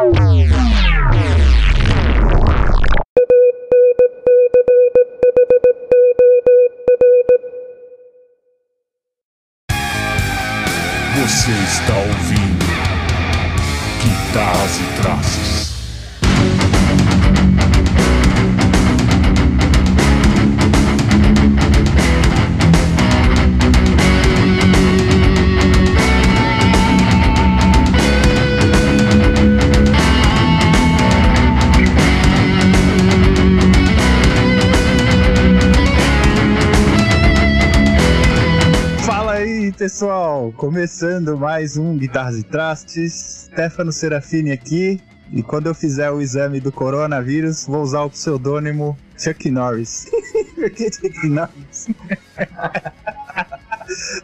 Você está ouvindo Guitarras e Traços. Pessoal! Começando mais um Guitarras e Trastes. Stefano Serafini aqui. E quando eu fizer o exame do coronavírus, vou usar o pseudônimo Chuck Norris. Por que Chuck Norris?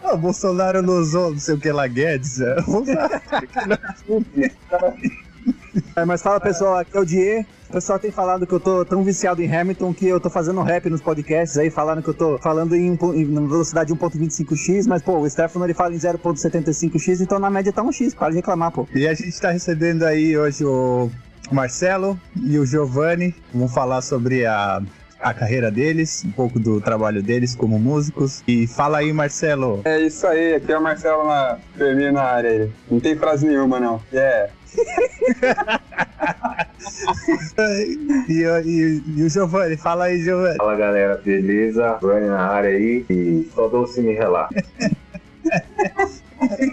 Ah, o Bolsonaro não usou não sei o que lá, Guedes. Eu vou usar Chuck Norris. É, mas fala pessoal, aqui é o Die. O pessoal tem falado que eu tô tão viciado em Hamilton que eu tô fazendo rap nos podcasts aí, falando que eu tô falando em, em velocidade 1.25x, mas pô, o Stefano ele fala em 0.75x, então na média tá um x, para de reclamar, pô. E a gente tá recebendo aí hoje o Marcelo e o Giovanni. Vamos falar sobre a, a carreira deles, um pouco do trabalho deles como músicos. E fala aí, Marcelo. É isso aí, aqui é o Marcelo na firminha na área aí. Não tem frase nenhuma, não. É. E, e- e o Giovanni, fala aí, Giovanni. Fala galera, beleza? Rani na área aí e só doce me relar.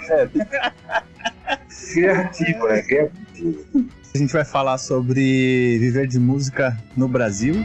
É, Criativo, né? Criativo. A gente vai falar sobre viver de música no Brasil.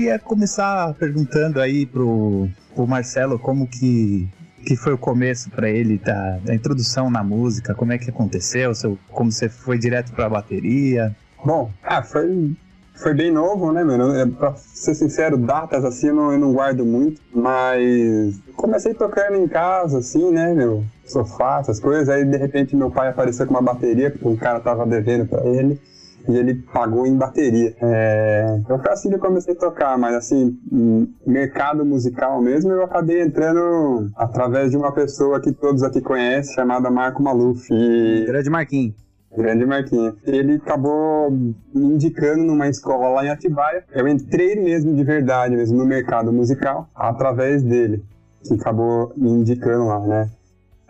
Queria começar perguntando aí pro, pro Marcelo como que, que foi o começo pra ele, tá, da introdução na música, como é que aconteceu, seu, como você foi direto pra bateria. bom, ah, foi, foi bem novo, né, meu? É, Pra ser sincero, datas assim eu não, eu não guardo muito, mas comecei tocando em casa, assim, né, meu? Sofá, essas coisas. Aí de repente meu pai apareceu com uma bateria, porque um cara tava devendo pra ele. E ele pagou em bateria. É, então foi assim que eu comecei a tocar, mas assim, em mercado musical mesmo, eu acabei entrando através de uma pessoa que todos aqui conhecem, chamada Marco Maluf. E Grande Marquinhos. Grande Marquinhos. Ele acabou me indicando numa escola lá em Atibaia. Eu entrei mesmo de verdade, mesmo no mercado musical, através dele, que acabou me indicando lá, né?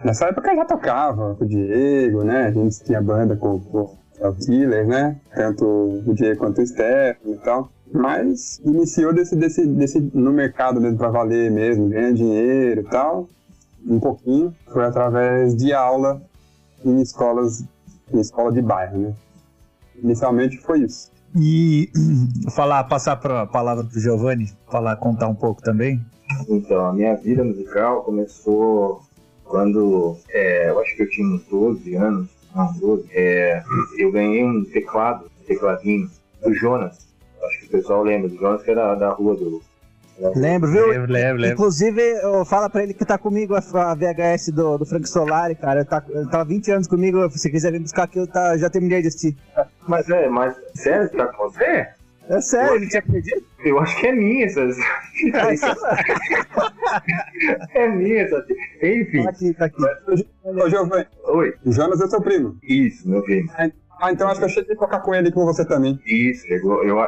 Nessa época eu já tocava com o Diego, né? A gente tinha banda com, com o Killer, né? Tanto o Diego quanto o Stefano e tal. Mas iniciou desse, desse, desse, no mercado mesmo pra valer mesmo, ganhar dinheiro e tal. Um pouquinho. Foi através de aula em escolas em escola de bairro, né? Inicialmente foi isso. E falar, passar pra palavra pro Giovanni, falar, contar um pouco também. Então, a minha vida musical começou quando é, eu acho que eu tinha uns 12 anos, não, 12, é, eu ganhei um teclado, um tecladinho do Jonas. Acho que o pessoal lembra do Jonas, que era da rua do. Lembro, viu? Lembro, lembro, lembro. Inclusive, eu- fala pra ele que tá comigo a VHS do, do Frank Solari, cara. Ele tá, ele tá há 20 anos comigo. Se você quiser vir buscar aqui, eu tá, já terminei de assistir. Mas é, mas sério, tá com você? É sério, ele te acredita? Eu acho que é minha essas. é minha essa. Enfim. Tá aqui, tá aqui. Ô, Giovanni, Oi. o Jonas é seu primo. Isso, meu primo. Ah, então acho que eu cheguei a tocar com ele com você também. Isso, chegou. Eu,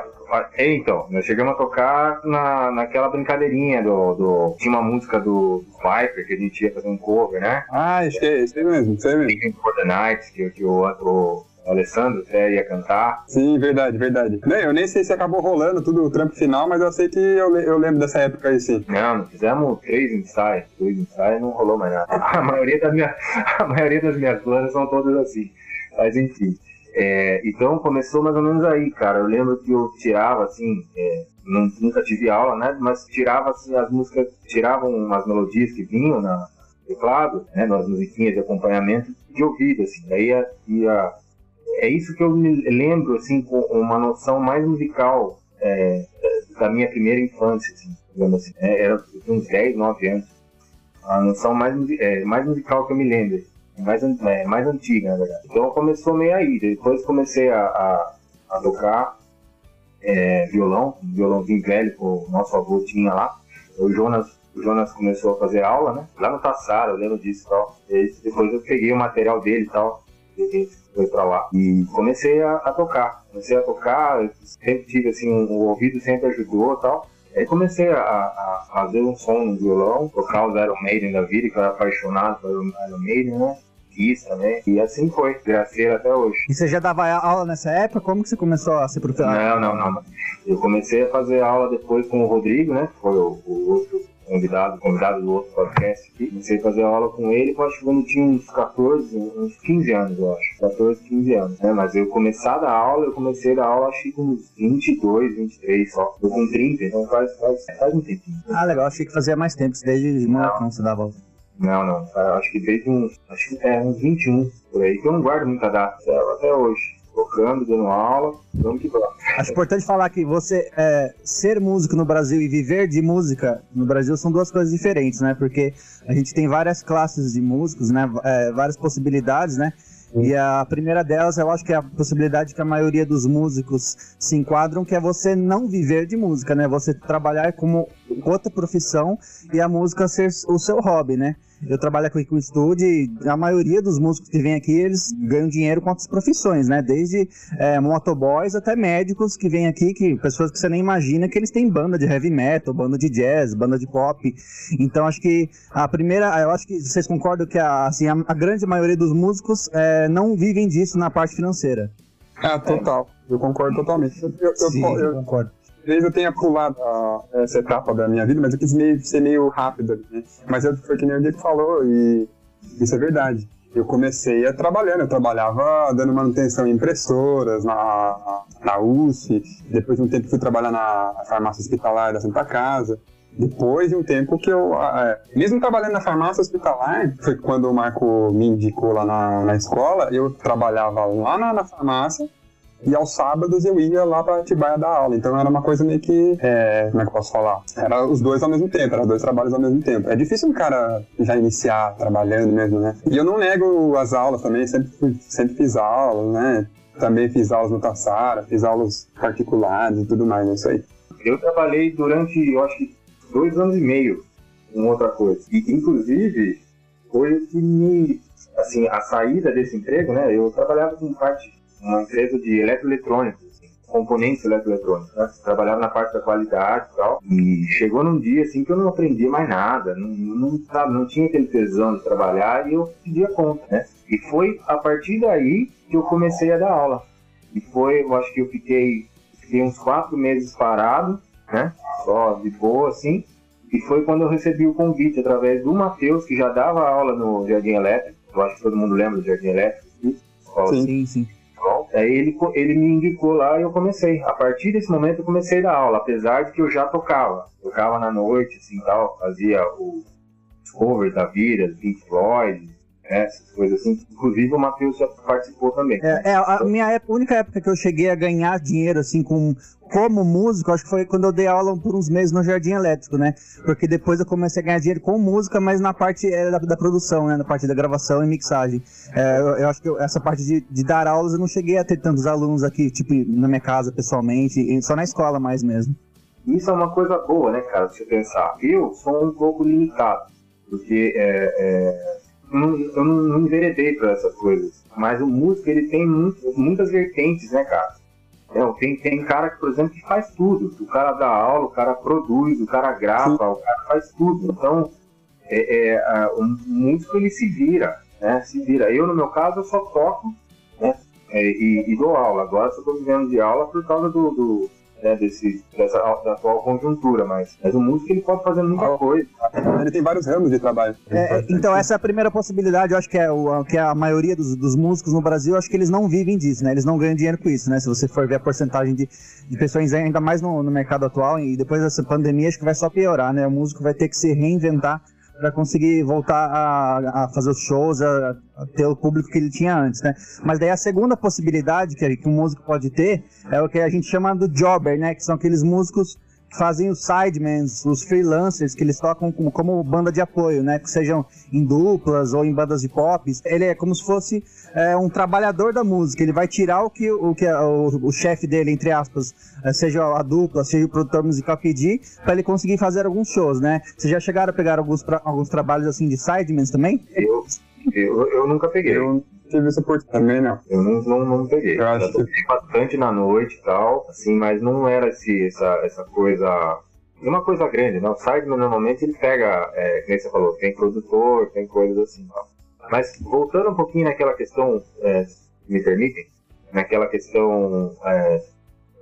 é, então, nós chegamos a tocar na, naquela brincadeirinha do, do. Tinha uma música do Viper que a gente ia fazer um cover, né? Ah, que é esse aí mesmo, isso aí mesmo. Thinking for the Nights, que, que o, o Alessandro até ia cantar. Sim, verdade, verdade. Nem, eu nem sei se acabou rolando tudo o trampo final, mas eu sei que eu, eu lembro dessa época aí, sim. Não, fizemos três ensaios, dois ensaios não rolou mais nada. A maioria, da minha, a maioria das minhas bandas são todas assim. Mas enfim. É, então começou mais ou menos aí, cara. Eu lembro que eu tirava assim, é, nunca tive aula, né? Mas tirava assim, as músicas, tiravam umas melodias que vinham na no teclado, né? Nas musiquinhas de acompanhamento de ouvido, assim. Daí ia, ia é isso que eu me lembro, assim, com uma noção mais musical é, da minha primeira infância, assim, digamos assim. É, era uns 10, 9 anos. A noção mais, é, mais musical que eu me lembro. Mais, é, mais antiga, na verdade. Então começou meio aí. Depois comecei a, a, a tocar é, violão, um violãozinho velho que o nosso avô tinha lá. O Jonas, o Jonas começou a fazer aula, né? Lá no Tassara, eu lembro disso e tal. Depois eu peguei o material dele e tal. E foi pra lá. E comecei a, a tocar. Comecei a tocar, sempre tive assim, um, o ouvido sempre ajudou tal. Aí comecei a, a, fazer um som no violão, tocar os Iron Maiden da vida, que eu era apaixonado pelo Iron Maiden, né? Kiss também. E assim foi, graceiro até hoje. E você já dava aula nessa época? Como que você começou a ser professor? Não, não, não. Eu comecei a fazer aula depois com o Rodrigo, né? Foi o, o outro convidado, convidado do outro podcast aqui. Comecei a fazer aula com ele, eu acho que quando tinha uns 14, uns 15 anos, eu acho. 14, 15 anos, né? Mas eu começar a dar aula, eu comecei a dar aula acho que com uns 22, 23 só. Eu com 30, então faz, faz, faz um tempinho. Ah, legal. Achei que fazia mais tempo, desde molecão você dava aula. Não, não. Acho que desde uns, acho que é, uns 21 por aí, que eu não guardo muita data até hoje tocando, dando aula, vamos que vamos. Acho importante falar que você é, ser músico no Brasil e viver de música no Brasil são duas coisas diferentes, né? Porque a gente tem várias classes de músicos, né? É, várias possibilidades, né? E a primeira delas, eu acho que é a possibilidade que a maioria dos músicos se enquadram, que é você não viver de música, né? Você trabalhar como outra profissão e a música ser o seu hobby, né? Eu trabalho aqui com o estúdio e a maioria dos músicos que vêm aqui, eles ganham dinheiro com outras profissões, né? Desde é, motoboys até médicos que vêm aqui, que pessoas que você nem imagina que eles têm banda de heavy metal, banda de jazz, banda de pop. Então acho que a primeira, eu acho que vocês concordam que a, assim, a, a grande maioria dos músicos é, não vivem disso na parte financeira. É, total. Eu concordo totalmente. Eu, eu, eu, eu concordo talvez eu tenha pulado a, essa etapa da minha vida, mas eu quis meio, ser meio rápido ali, né? Mas eu, foi que nem o Diego falou, e isso é verdade. Eu comecei a trabalhando, eu trabalhava dando manutenção em impressoras, na, na USP, depois de um tempo fui trabalhar na farmácia hospitalar da Santa Casa, depois de um tempo que eu, é, mesmo trabalhando na farmácia hospitalar, foi quando o Marco me indicou lá na, na escola, eu trabalhava lá na, na farmácia, e aos sábados eu ia lá pra Atibaia dar aula. Então era uma coisa meio que. É, como é que eu posso falar? Era os dois ao mesmo tempo, eram dois trabalhos ao mesmo tempo. É difícil um cara já iniciar trabalhando mesmo, né? E eu não nego as aulas também, sempre, sempre fiz aulas, né? Também fiz aulas no Tassara, fiz aulas particulares e tudo mais, é isso aí. Eu trabalhei durante, eu acho que, dois anos e meio com outra coisa. E, inclusive, coisa que me. Assim, a saída desse emprego, né? Eu trabalhava com parte uma empresa de eletroeletrônicos, assim, componentes eletroeletrônicos, né? Trabalhava na parte da qualidade e tal. E chegou num dia assim que eu não aprendia mais nada, não, não, sabe, não tinha aquele tesão de trabalhar e eu pedia conta, né? E foi a partir daí que eu comecei a dar aula. E foi, eu acho que eu fiquei, fiquei uns quatro meses parado, né? Só de boa, assim. E foi quando eu recebi o convite através do Matheus, que já dava aula no Jardim Elétrico. Eu acho que todo mundo lembra do Jardim Elétrico. Sim, sim. sim. Ele, ele me indicou lá e eu comecei. A partir desse momento eu comecei a dar aula, apesar de que eu já tocava. Tocava na noite, assim, tal, fazia o cover da vida, Pink Floyd, né, essas coisas assim. Inclusive o Matheus já participou também. É, é a minha época, única época que eu cheguei a ganhar dinheiro, assim, com, como músico, acho que foi quando eu dei aula por uns meses no Jardim Elétrico, né? Porque depois eu comecei a ganhar dinheiro com música, mas na parte é, da, da, produção, né? Na parte da gravação e mixagem. É, eu, eu, acho que eu, essa parte de, de, dar aulas eu não cheguei a ter tantos alunos aqui, tipo, na minha casa pessoalmente, só na escola mais mesmo. Isso é uma coisa boa, né, cara, se você pensar. Eu sou um pouco limitado, porque é, é eu não, não enveredei para essas coisas. Mas o músico, ele tem muito, muitas vertentes, né, cara? É, tem, tem cara que, por exemplo, que faz tudo. O cara dá aula, o cara produz, o cara grava, Sim. o cara faz tudo. Então, é, é, o músico, ele se vira, né? Se vira. Eu, no meu caso, eu só toco né? É, e, e, dou aula. Agora, eu estou vivendo de aula por causa do, do né, desse, dessa da atual conjuntura, mas, mas o músico ele pode fazer muita oh. coisa. Ele tem vários ramos de trabalho. É, então, essa é a primeira possibilidade, eu acho que é o, que é a maioria dos, dos músicos no Brasil, acho que eles não vivem disso, né? Eles não ganham dinheiro com isso, né? Se você for ver a porcentagem de, de pessoas, ainda mais no, no mercado atual, e depois dessa pandemia, acho que vai só piorar, né? O músico vai ter que se reinventar para conseguir voltar a, a, fazer os shows, a, a, ter o público que ele tinha antes, né? Mas daí a segunda possibilidade que, que um músico pode ter é o que a gente chama do jobber, né? Que são aqueles músicos fazem os sidemans, os freelancers, que eles tocam como, como, banda de apoio, né? Que sejam em duplas ou em bandas de pop. Ele é como se fosse é, um trabalhador da música. Ele vai tirar o que o, que o, o chefe dele, entre aspas, é, seja a dupla, seja o produtor musical pedir, para ele conseguir fazer alguns shows, né? Vocês já chegaram a pegar alguns, pra, alguns trabalhos assim de sidemans também? Eu, eu, eu nunca peguei. Eu tive essa oportunidade também, não. Eu não, não, não peguei. Eu acho que... bastante na noite e tal, assim, mas não era esse, essa, essa coisa. Uma coisa grande, né? O Sideman normalmente ele pega, é, como você falou, tem produtor, tem coisas assim tal. Mas voltando um pouquinho naquela questão, é, me permitem, naquela questão é,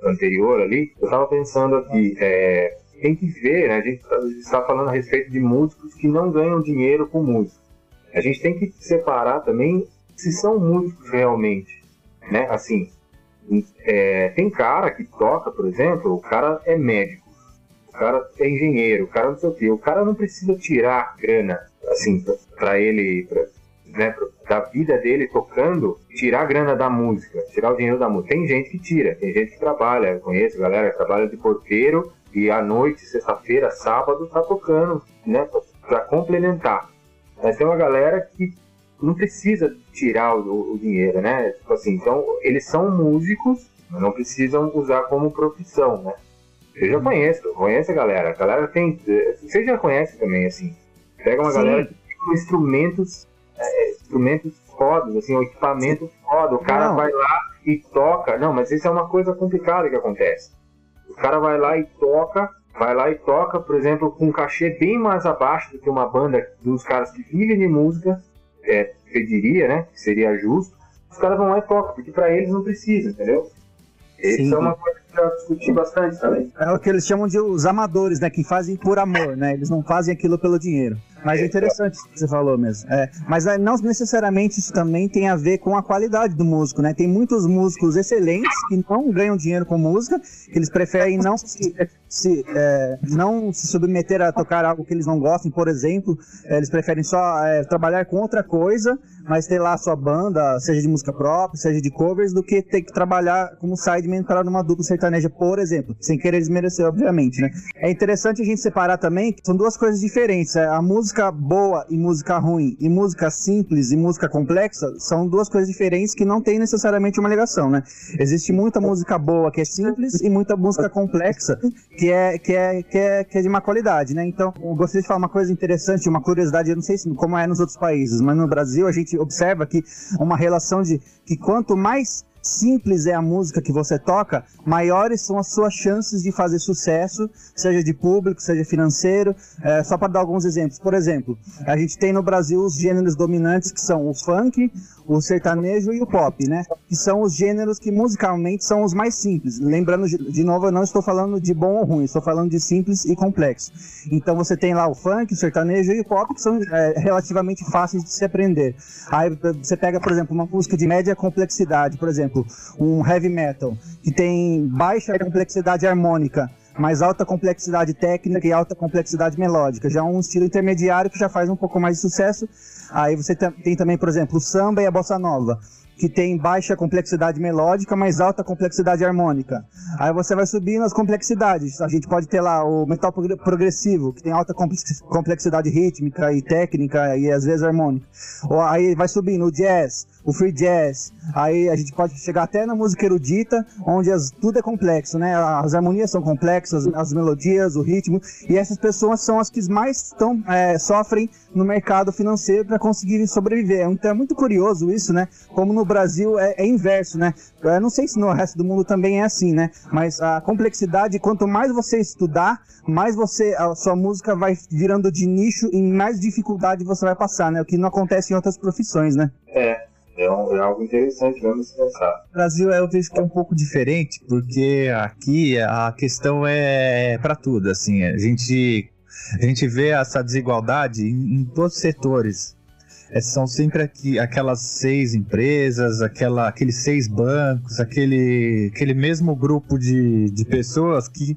anterior ali, eu estava pensando aqui, é, tem que ver, né? A gente está falando a respeito de músicos que não ganham dinheiro com música. A gente tem que separar também se são músicos realmente, né? Assim, é, tem cara que toca, por exemplo, o cara é médico, o cara é engenheiro, o cara não sei o quê, o cara não precisa tirar grana, assim, para ele, pra, né, pra, da vida dele tocando, tirar a grana da música, tirar o dinheiro da música. Tem gente que tira, tem gente que trabalha, eu conheço galera que trabalha de porteiro e à noite, sexta-feira, sábado, tá tocando, né, para complementar. Mas tem uma galera que não precisa tirar o, o, dinheiro, né? Tipo assim, então eles são músicos, mas não precisam usar como profissão, né? Eu já conheço, conheço a galera. A galera tem. Você já conhece também, assim. Pega uma Sim. galera que tem instrumentos, é, instrumentos fodas, assim, um equipamento foda. O cara não. vai lá e toca. Não, mas isso é uma coisa complicada que acontece. O cara vai lá e toca, vai lá e toca, por exemplo, com um cachê bem mais abaixo do que uma banda dos caras que vivem de música é, pediria, né? Que seria justo, os caras vão lá e tocam, porque para eles não precisa, entendeu? Isso é uma coisa que já discuti bastante também. É o que eles chamam de os amadores, né? Que fazem por amor, né? Eles não fazem aquilo pelo dinheiro. Mas é interessante o que você falou mesmo. É, mas é, não necessariamente isso também tem a ver com a qualidade do músico, né? Tem muitos músicos excelentes que não ganham dinheiro com música, que eles preferem não se, se é, não se submeter a tocar algo que eles não gostem, por exemplo. É, eles preferem só é, trabalhar com outra coisa, mas ter lá a sua banda, seja de música própria, seja de covers, do que ter que trabalhar como sideman para uma dupla sertaneja, por exemplo. Sem querer desmerecer, obviamente, né? É interessante a gente separar também que são duas coisas diferentes. É, a música música boa e música ruim, e música simples e música complexa, são duas coisas diferentes que não tem necessariamente uma ligação, né? Existe muita música boa que é simples e muita música complexa que é, que é, que é, que é de má qualidade, né? Então, eu gostaria de falar uma coisa interessante, uma curiosidade, eu não sei se, como é nos outros países, mas no Brasil a gente observa que uma relação de que quanto mais simples é a música que você toca, maiores são as suas chances de fazer sucesso, seja de público, seja financeiro. É, só para dar alguns exemplos. Por exemplo, a gente tem no Brasil os gêneros dominantes que são o funk, o sertanejo e o pop, né? Que são os gêneros que musicalmente são os mais simples. Lembrando, de novo, eu não estou falando de bom ou ruim, estou falando de simples e complexo. Então você tem lá o funk, o sertanejo e o pop, que são é, relativamente fáceis de se aprender. Aí você pega, por exemplo, uma música de média complexidade, por exemplo, exemplo, um heavy metal, que tem baixa complexidade harmônica, mais alta complexidade técnica e alta complexidade melódica. Já um estilo intermediário que já faz um pouco mais de sucesso. Aí você tem também, por exemplo, o samba e a bossa nova que tem baixa complexidade melódica, mas alta complexidade harmônica. Aí você vai subindo as complexidades. A gente pode ter lá o metal progressivo, que tem alta complexidade rítmica e técnica e às vezes harmônica. Aí vai subindo o jazz, o free jazz. Aí a gente pode chegar até na música erudita, onde as, tudo é complexo, né? As harmonias são complexas, as melodias, o ritmo. E essas pessoas são as que mais tão, é, sofrem no mercado financeiro para conseguirem sobreviver. Então é muito curioso isso, né? Como no Brasil é, é inverso, né? Eu não sei se no resto do mundo também é assim, né? Mas a complexidade, quanto mais você estudar, mais você a sua música vai virando de nicho e mais dificuldade você vai passar, né? O que não acontece em outras profissões, né? É, é, um, é, algo interessante mesmo se pensar. O Brasil eu vejo que é um pouco diferente, porque aqui a questão é para tudo, assim, a gente a gente vê essa desigualdade em, em todos os setores. É, são sempre aqui, aquelas seis empresas, aquela, aqueles seis bancos, aquele, aquele mesmo grupo de, de pessoas que,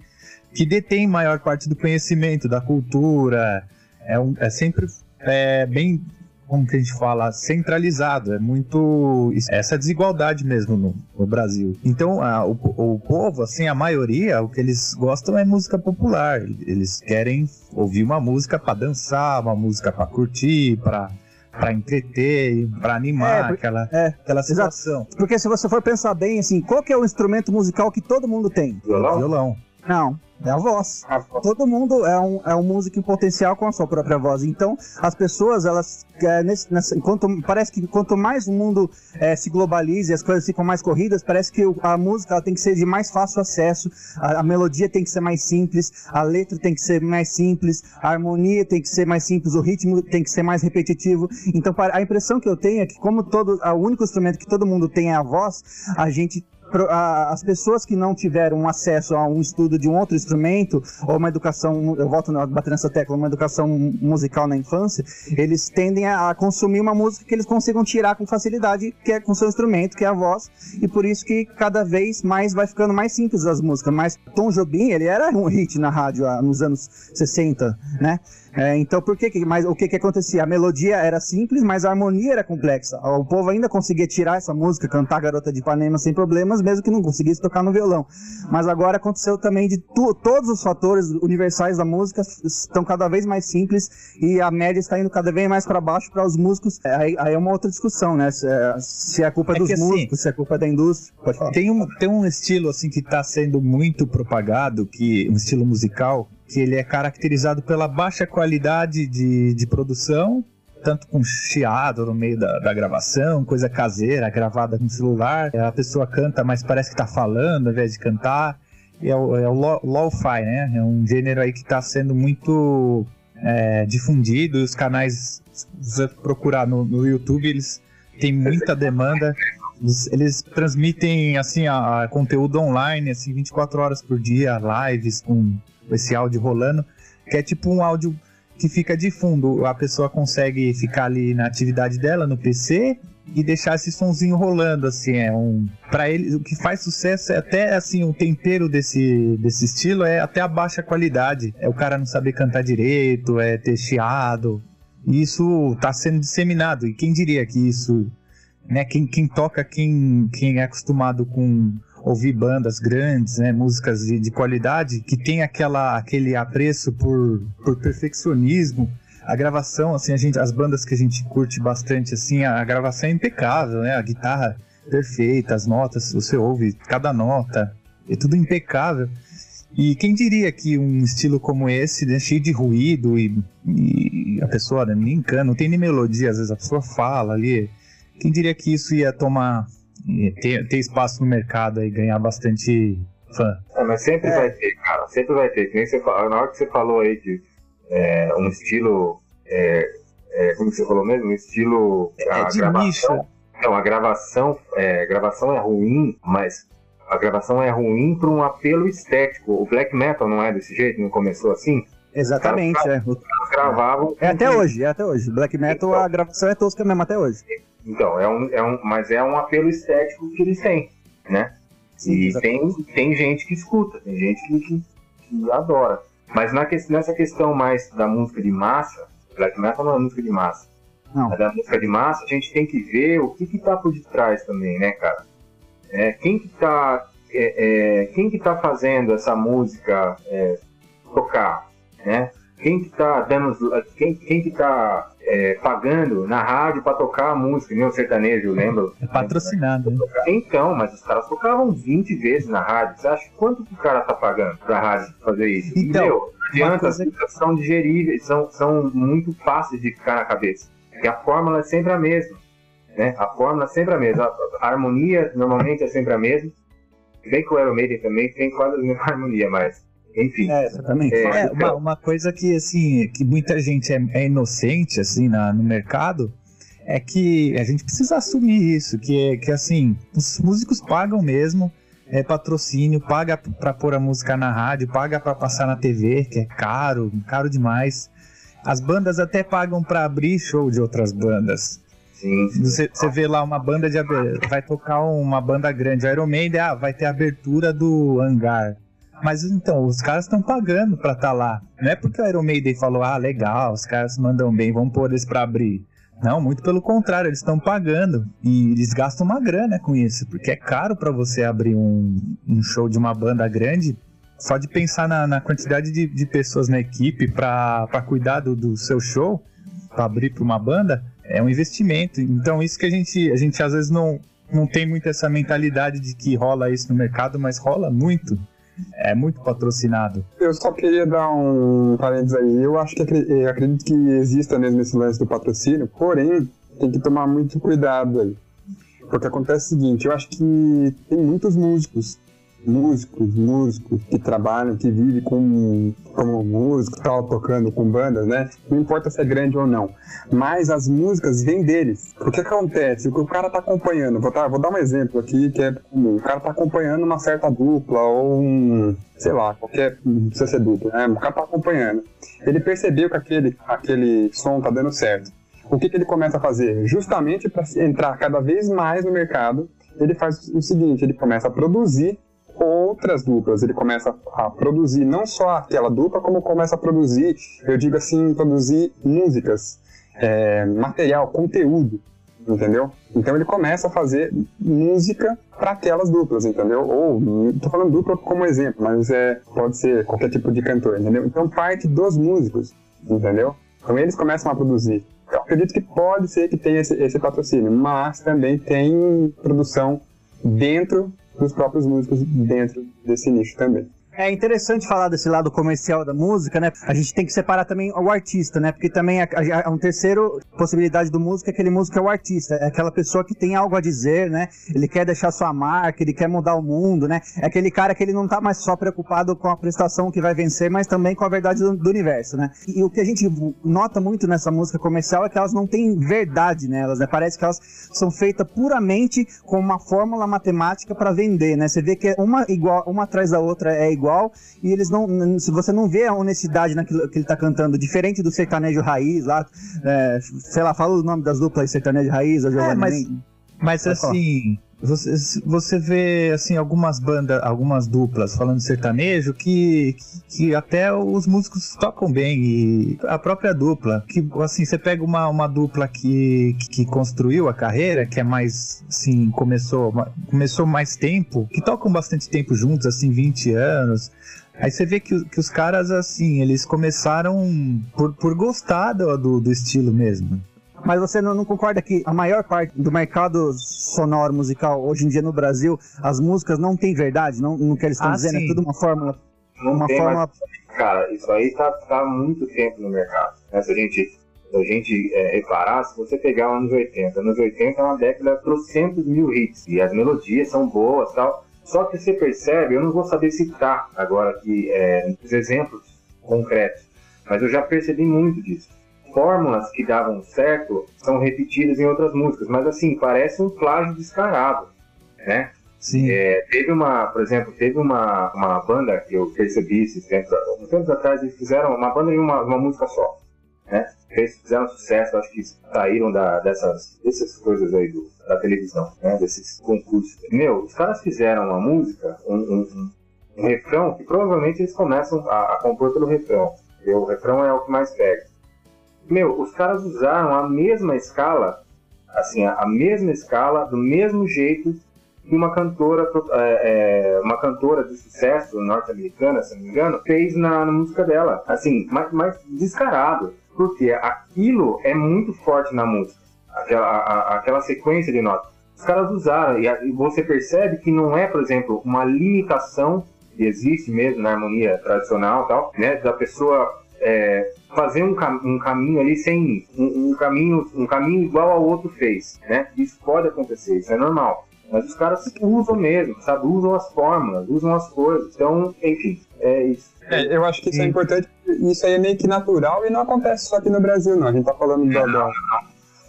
que detém maior parte do conhecimento, da cultura, é, um, é sempre é, bem como que a gente fala, centralizado. É muito. Essa desigualdade mesmo no, no Brasil. Então, a, o, o povo, assim, a maioria, o que eles gostam é música popular. Eles querem ouvir uma música para dançar, uma música para curtir, para para entreter, para animar É, aquela, É, aquela situação. porque se você for pensar bem, assim, qual que é o instrumento musical que todo mundo tem? Violão? Violão. Não, é a voz. Ah, Todo mundo é um, é um músico em potencial com a sua própria voz. Então, as pessoas, elas. é, nesse, nessa, enquanto, parece que quanto mais o mundo é, se globaliza e as coisas ficam mais corridas, parece que o- a música ela tem que ser de mais fácil acesso, a, a melodia tem que ser mais simples, a letra tem que ser mais simples, a harmonia tem que ser mais simples, o ritmo tem que ser mais repetitivo. Então, a impressão que eu tenho é que, como todo, o único instrumento que todo mundo tem é a voz, a gente a- as pessoas que não tiveram acesso a um estudo de um outro instrumento ou uma educação, eu volto a bater nessa tecla, uma educação musical na infância, eles tendem a, consumir uma música que eles consigam tirar com facilidade, que é com seu instrumento, que é a voz, e por isso que cada vez mais vai ficando mais simples as músicas. Mas Tom Jobim, ele era um hit na rádio ah, nos anos 60, né? É, então, por que, que- mas o que que acontecia? A melodia era simples, mas a harmonia era complexa. O povo ainda conseguia tirar essa música, cantar Garota de Ipanema sem problemas, mesmo que não conseguisse tocar no violão. Mas agora aconteceu também de tu- todos os fatores universais da música estão cada vez mais simples e a média está indo cada vez mais para baixo para os músicos. É, Aí, aí é uma outra discussão, né? Se é, se é culpa É dos que assim, músicos, se é culpa da indústria. Tem um, tem um estilo assim que está sendo muito propagado, que um estilo musical, que ele é caracterizado pela baixa qualidade de, de produção, tanto com chiado no meio da, da gravação, coisa caseira, gravada com celular. A pessoa canta, mas parece que está falando ao invés de cantar. É o, é o lo- lo-fi, né? É um gênero aí que está sendo muito é, difundido os canais, se você procurar no, no YouTube, eles têm muita demanda. Eles, eles transmitem assim a, a conteúdo online, assim, 24 horas por dia, lives com esse áudio rolando, que é tipo um áudio que fica de fundo. A pessoa consegue ficar ali na atividade dela no PC e deixar esse sonzinho rolando, assim, é um para ele o que faz sucesso é até assim o tempero desse desse estilo é até a baixa qualidade. É o cara não saber cantar direito, é ter chiado. E Isso tá sendo disseminado. E quem diria que isso né, quem, quem toca, quem, quem é acostumado com ouvir bandas grandes, né, músicas de, de qualidade, que tem aquela, aquele apreço por, por perfeccionismo, a gravação, assim, a gente, as bandas que a gente curte bastante, assim, a, a gravação é impecável, né, a guitarra perfeita, as notas, você ouve cada nota, é tudo impecável. E quem diria que um estilo como esse, né, cheio de ruído e, e a pessoa né, nem canta, não tem nem melodia, às vezes a pessoa fala ali, quem diria que isso ia tomar, ter, ter espaço no mercado e ganhar bastante fã? É, mas sempre É. vai ter, cara. Sempre vai ter. Que nem você na hora que você falou aí de é, um estilo. É, é, como você falou mesmo? Um estilo. É a de gravação-. Não, a gravação, é, gravação é ruim, mas a gravação é ruim para um apelo estético. O black metal não é desse jeito, não começou assim? Exatamente, é. Eles gravavam. É até hoje, é até hoje. Black Metal, a gravação é tosca mesmo até hoje. Então, é um, é um, mas é um apelo estético que eles têm, né? Sim, E exatamente. tem, tem gente que escuta, tem gente que, que, que adora. Mas na, que- nessa questão mais da música de massa, black metal não é música de massa. Não. Mas da música de massa, a gente tem que ver o que que tá por detrás também, né, cara? É, quem que tá, é, é, quem que tá fazendo essa música é, tocar, né? Quem que tá dando, quem, quem que tá é, pagando na rádio para tocar a música, nem o sertanejo, lembra? É patrocinado, né? Então, mas os caras tocavam 20 vezes na rádio. Você acha quanto que o cara tá pagando pra rádio fazer isso? E, Então, meu, não adianta, coisa- são digeríveis, são, são muito fáceis de ficar na cabeça. E a fórmula é sempre a mesma. Né? A fórmula é sempre a mesma. A, a harmonia normalmente é sempre a mesma. Bem que o Iron Maiden também tem quase a mesma harmonia, mas enfim. É, exatamente. É, uma, uma coisa que, assim, que muita gente é, é inocente, assim, na, no mercado, é que a gente precisa assumir isso, que, é- que assim, os músicos pagam mesmo, é patrocínio, paga pra pôr a música na rádio, paga pra passar na TV, que é caro, caro demais. As bandas até pagam pra abrir show de outras bandas. Sim. Você, você vê lá uma banda de vai tocar uma banda grande, Iron Maiden, ah, vai ter abertura do hangar. Mas então, os caras estão pagando pra estar tá lá. Não é porque o Iron Maiden falou, ah, legal, os caras mandam bem, vamos pôr eles pra abrir. Não, muito pelo contrário, eles estão pagando e eles gastam uma grana com isso, porque é caro para você abrir um, um, show de uma banda grande. Só de pensar na, na quantidade de, de, pessoas na equipe para cuidar do, do seu show, para abrir para uma banda, é um investimento. Então, isso que a gente, a gente às vezes não, não tem muito essa mentalidade de que rola isso no mercado, mas rola muito. É muito patrocinado. Eu só queria dar um parênteses aí. Eu acho que acredito que exista mesmo esse lance do patrocínio, porém, tem que tomar muito cuidado aí. Porque acontece o seguinte, eu acho que tem muitos músicos músicos, músicos que trabalham, que vivem como, como músico, tal, tocando com bandas, né? Não importa se é grande ou não. Mas as músicas vêm deles. O que acontece? O que o cara tá acompanhando, vou, tá, vou dar um exemplo aqui que é comum. O cara tá acompanhando uma certa dupla ou um, sei lá, qualquer, não precisa ser dupla, né? O cara tá acompanhando. Ele percebeu que aquele, aquele som tá dando certo. O que, que ele começa a fazer? Justamente para entrar cada vez mais no mercado, ele faz o seguinte: ele começa a produzir outras duplas. Ele começa a produzir não só aquela dupla, como começa a produzir, eu digo assim, produzir músicas, é, material, conteúdo, entendeu? Então ele começa a fazer música para aquelas duplas, entendeu? Ou, tô falando dupla como exemplo, mas é, pode ser qualquer tipo de cantor, entendeu? Então parte dos músicos, entendeu? Então eles começam a produzir. Eu acredito que pode ser que tenha esse, esse patrocínio, mas também tem produção dentro dos próprios músicos dentro desse nicho também. É interessante falar desse lado comercial da música, né? A gente tem que separar também o artista, né? Porque também é, é um terceiro possibilidade do músico, é aquele músico é o artista, é aquela pessoa que tem algo a dizer, né? Ele quer deixar sua marca, ele quer mudar o mundo, né? É aquele cara que ele não tá mais só preocupado com a prestação que vai vencer, mas também com a verdade do, do universo, né? E o que a gente nota muito nessa música comercial é que elas não têm verdade nelas, né? Parece que elas são feitas puramente com uma fórmula matemática para vender, né? Você vê que uma igual, uma atrás da outra é igual igual e eles não. Se você não vê a honestidade naquilo que ele tá cantando, diferente do sertanejo raiz lá, é, sei lá, fala o nome das duplas sertanejo raiz, ou é, mas, mas assim. Você, você vê assim algumas bandas, algumas duplas falando sertanejo que, que até os músicos tocam bem e a própria dupla, que assim, você pega uma, uma dupla que, que construiu a carreira, que é mais assim, começou, começou mais tempo, que tocam bastante tempo juntos, assim, 20 anos. Aí você vê que, que os caras, assim, eles começaram por, por gostar do, do estilo mesmo. Mas você não, não, concorda que a maior parte do mercado sonoro musical hoje em dia no Brasil, as músicas não têm verdade? Não, no que eles estão ah, dizendo, é sim. é tudo uma fórmula. Não uma tem, forma... Mas, cara, isso aí tá, tá há muito tempo no mercado. Né? Se a gente, se a gente é, reparar, se você pegar os anos 80, anos 80 é uma década de trocentos mil hits, e as melodias são boas tal. Só que você percebe, eu não vou saber citar agora aqui é, os exemplos concretos, mas eu já percebi muito disso fórmulas que davam certo são repetidas em outras músicas, mas assim, parece um plágio descarado, né? Sim. É, teve uma, por exemplo, teve uma, uma banda que eu percebi esses tempos, uns tempos atrás eles fizeram uma banda em uma, uma música só, né? Eles fizeram sucesso, acho que saíram da, dessas, dessas coisas aí do, da televisão, né? Desses concursos. Meu, os caras fizeram uma música, um, um, um, um refrão, que provavelmente eles começam a, a compor pelo refrão. E o refrão é o que mais pega. Meu, os caras usaram a mesma escala, assim, a, mesma escala, do mesmo jeito que uma cantora, é, é, uma cantora de sucesso norte-americana, se não me engano, fez na, na música dela. Assim, mas, mas, descarado. Porque aquilo é muito forte na música. Aquela, a, aquela sequência de notas. Os caras usaram, e, e você percebe que não é, por exemplo, uma limitação que existe mesmo na harmonia tradicional tal, né? Da pessoa é, fazer um, cam um, caminho ali sem um, um, caminho um caminho igual ao outro fez, né? Isso pode acontecer, isso é normal. Mas os caras usam mesmo, sabe? Usam as fórmulas, usam as coisas. Então, enfim, é isso. É, eu acho que isso é importante. Isso aí é meio que natural e não acontece só aqui no Brasil, não. A gente tá falando da.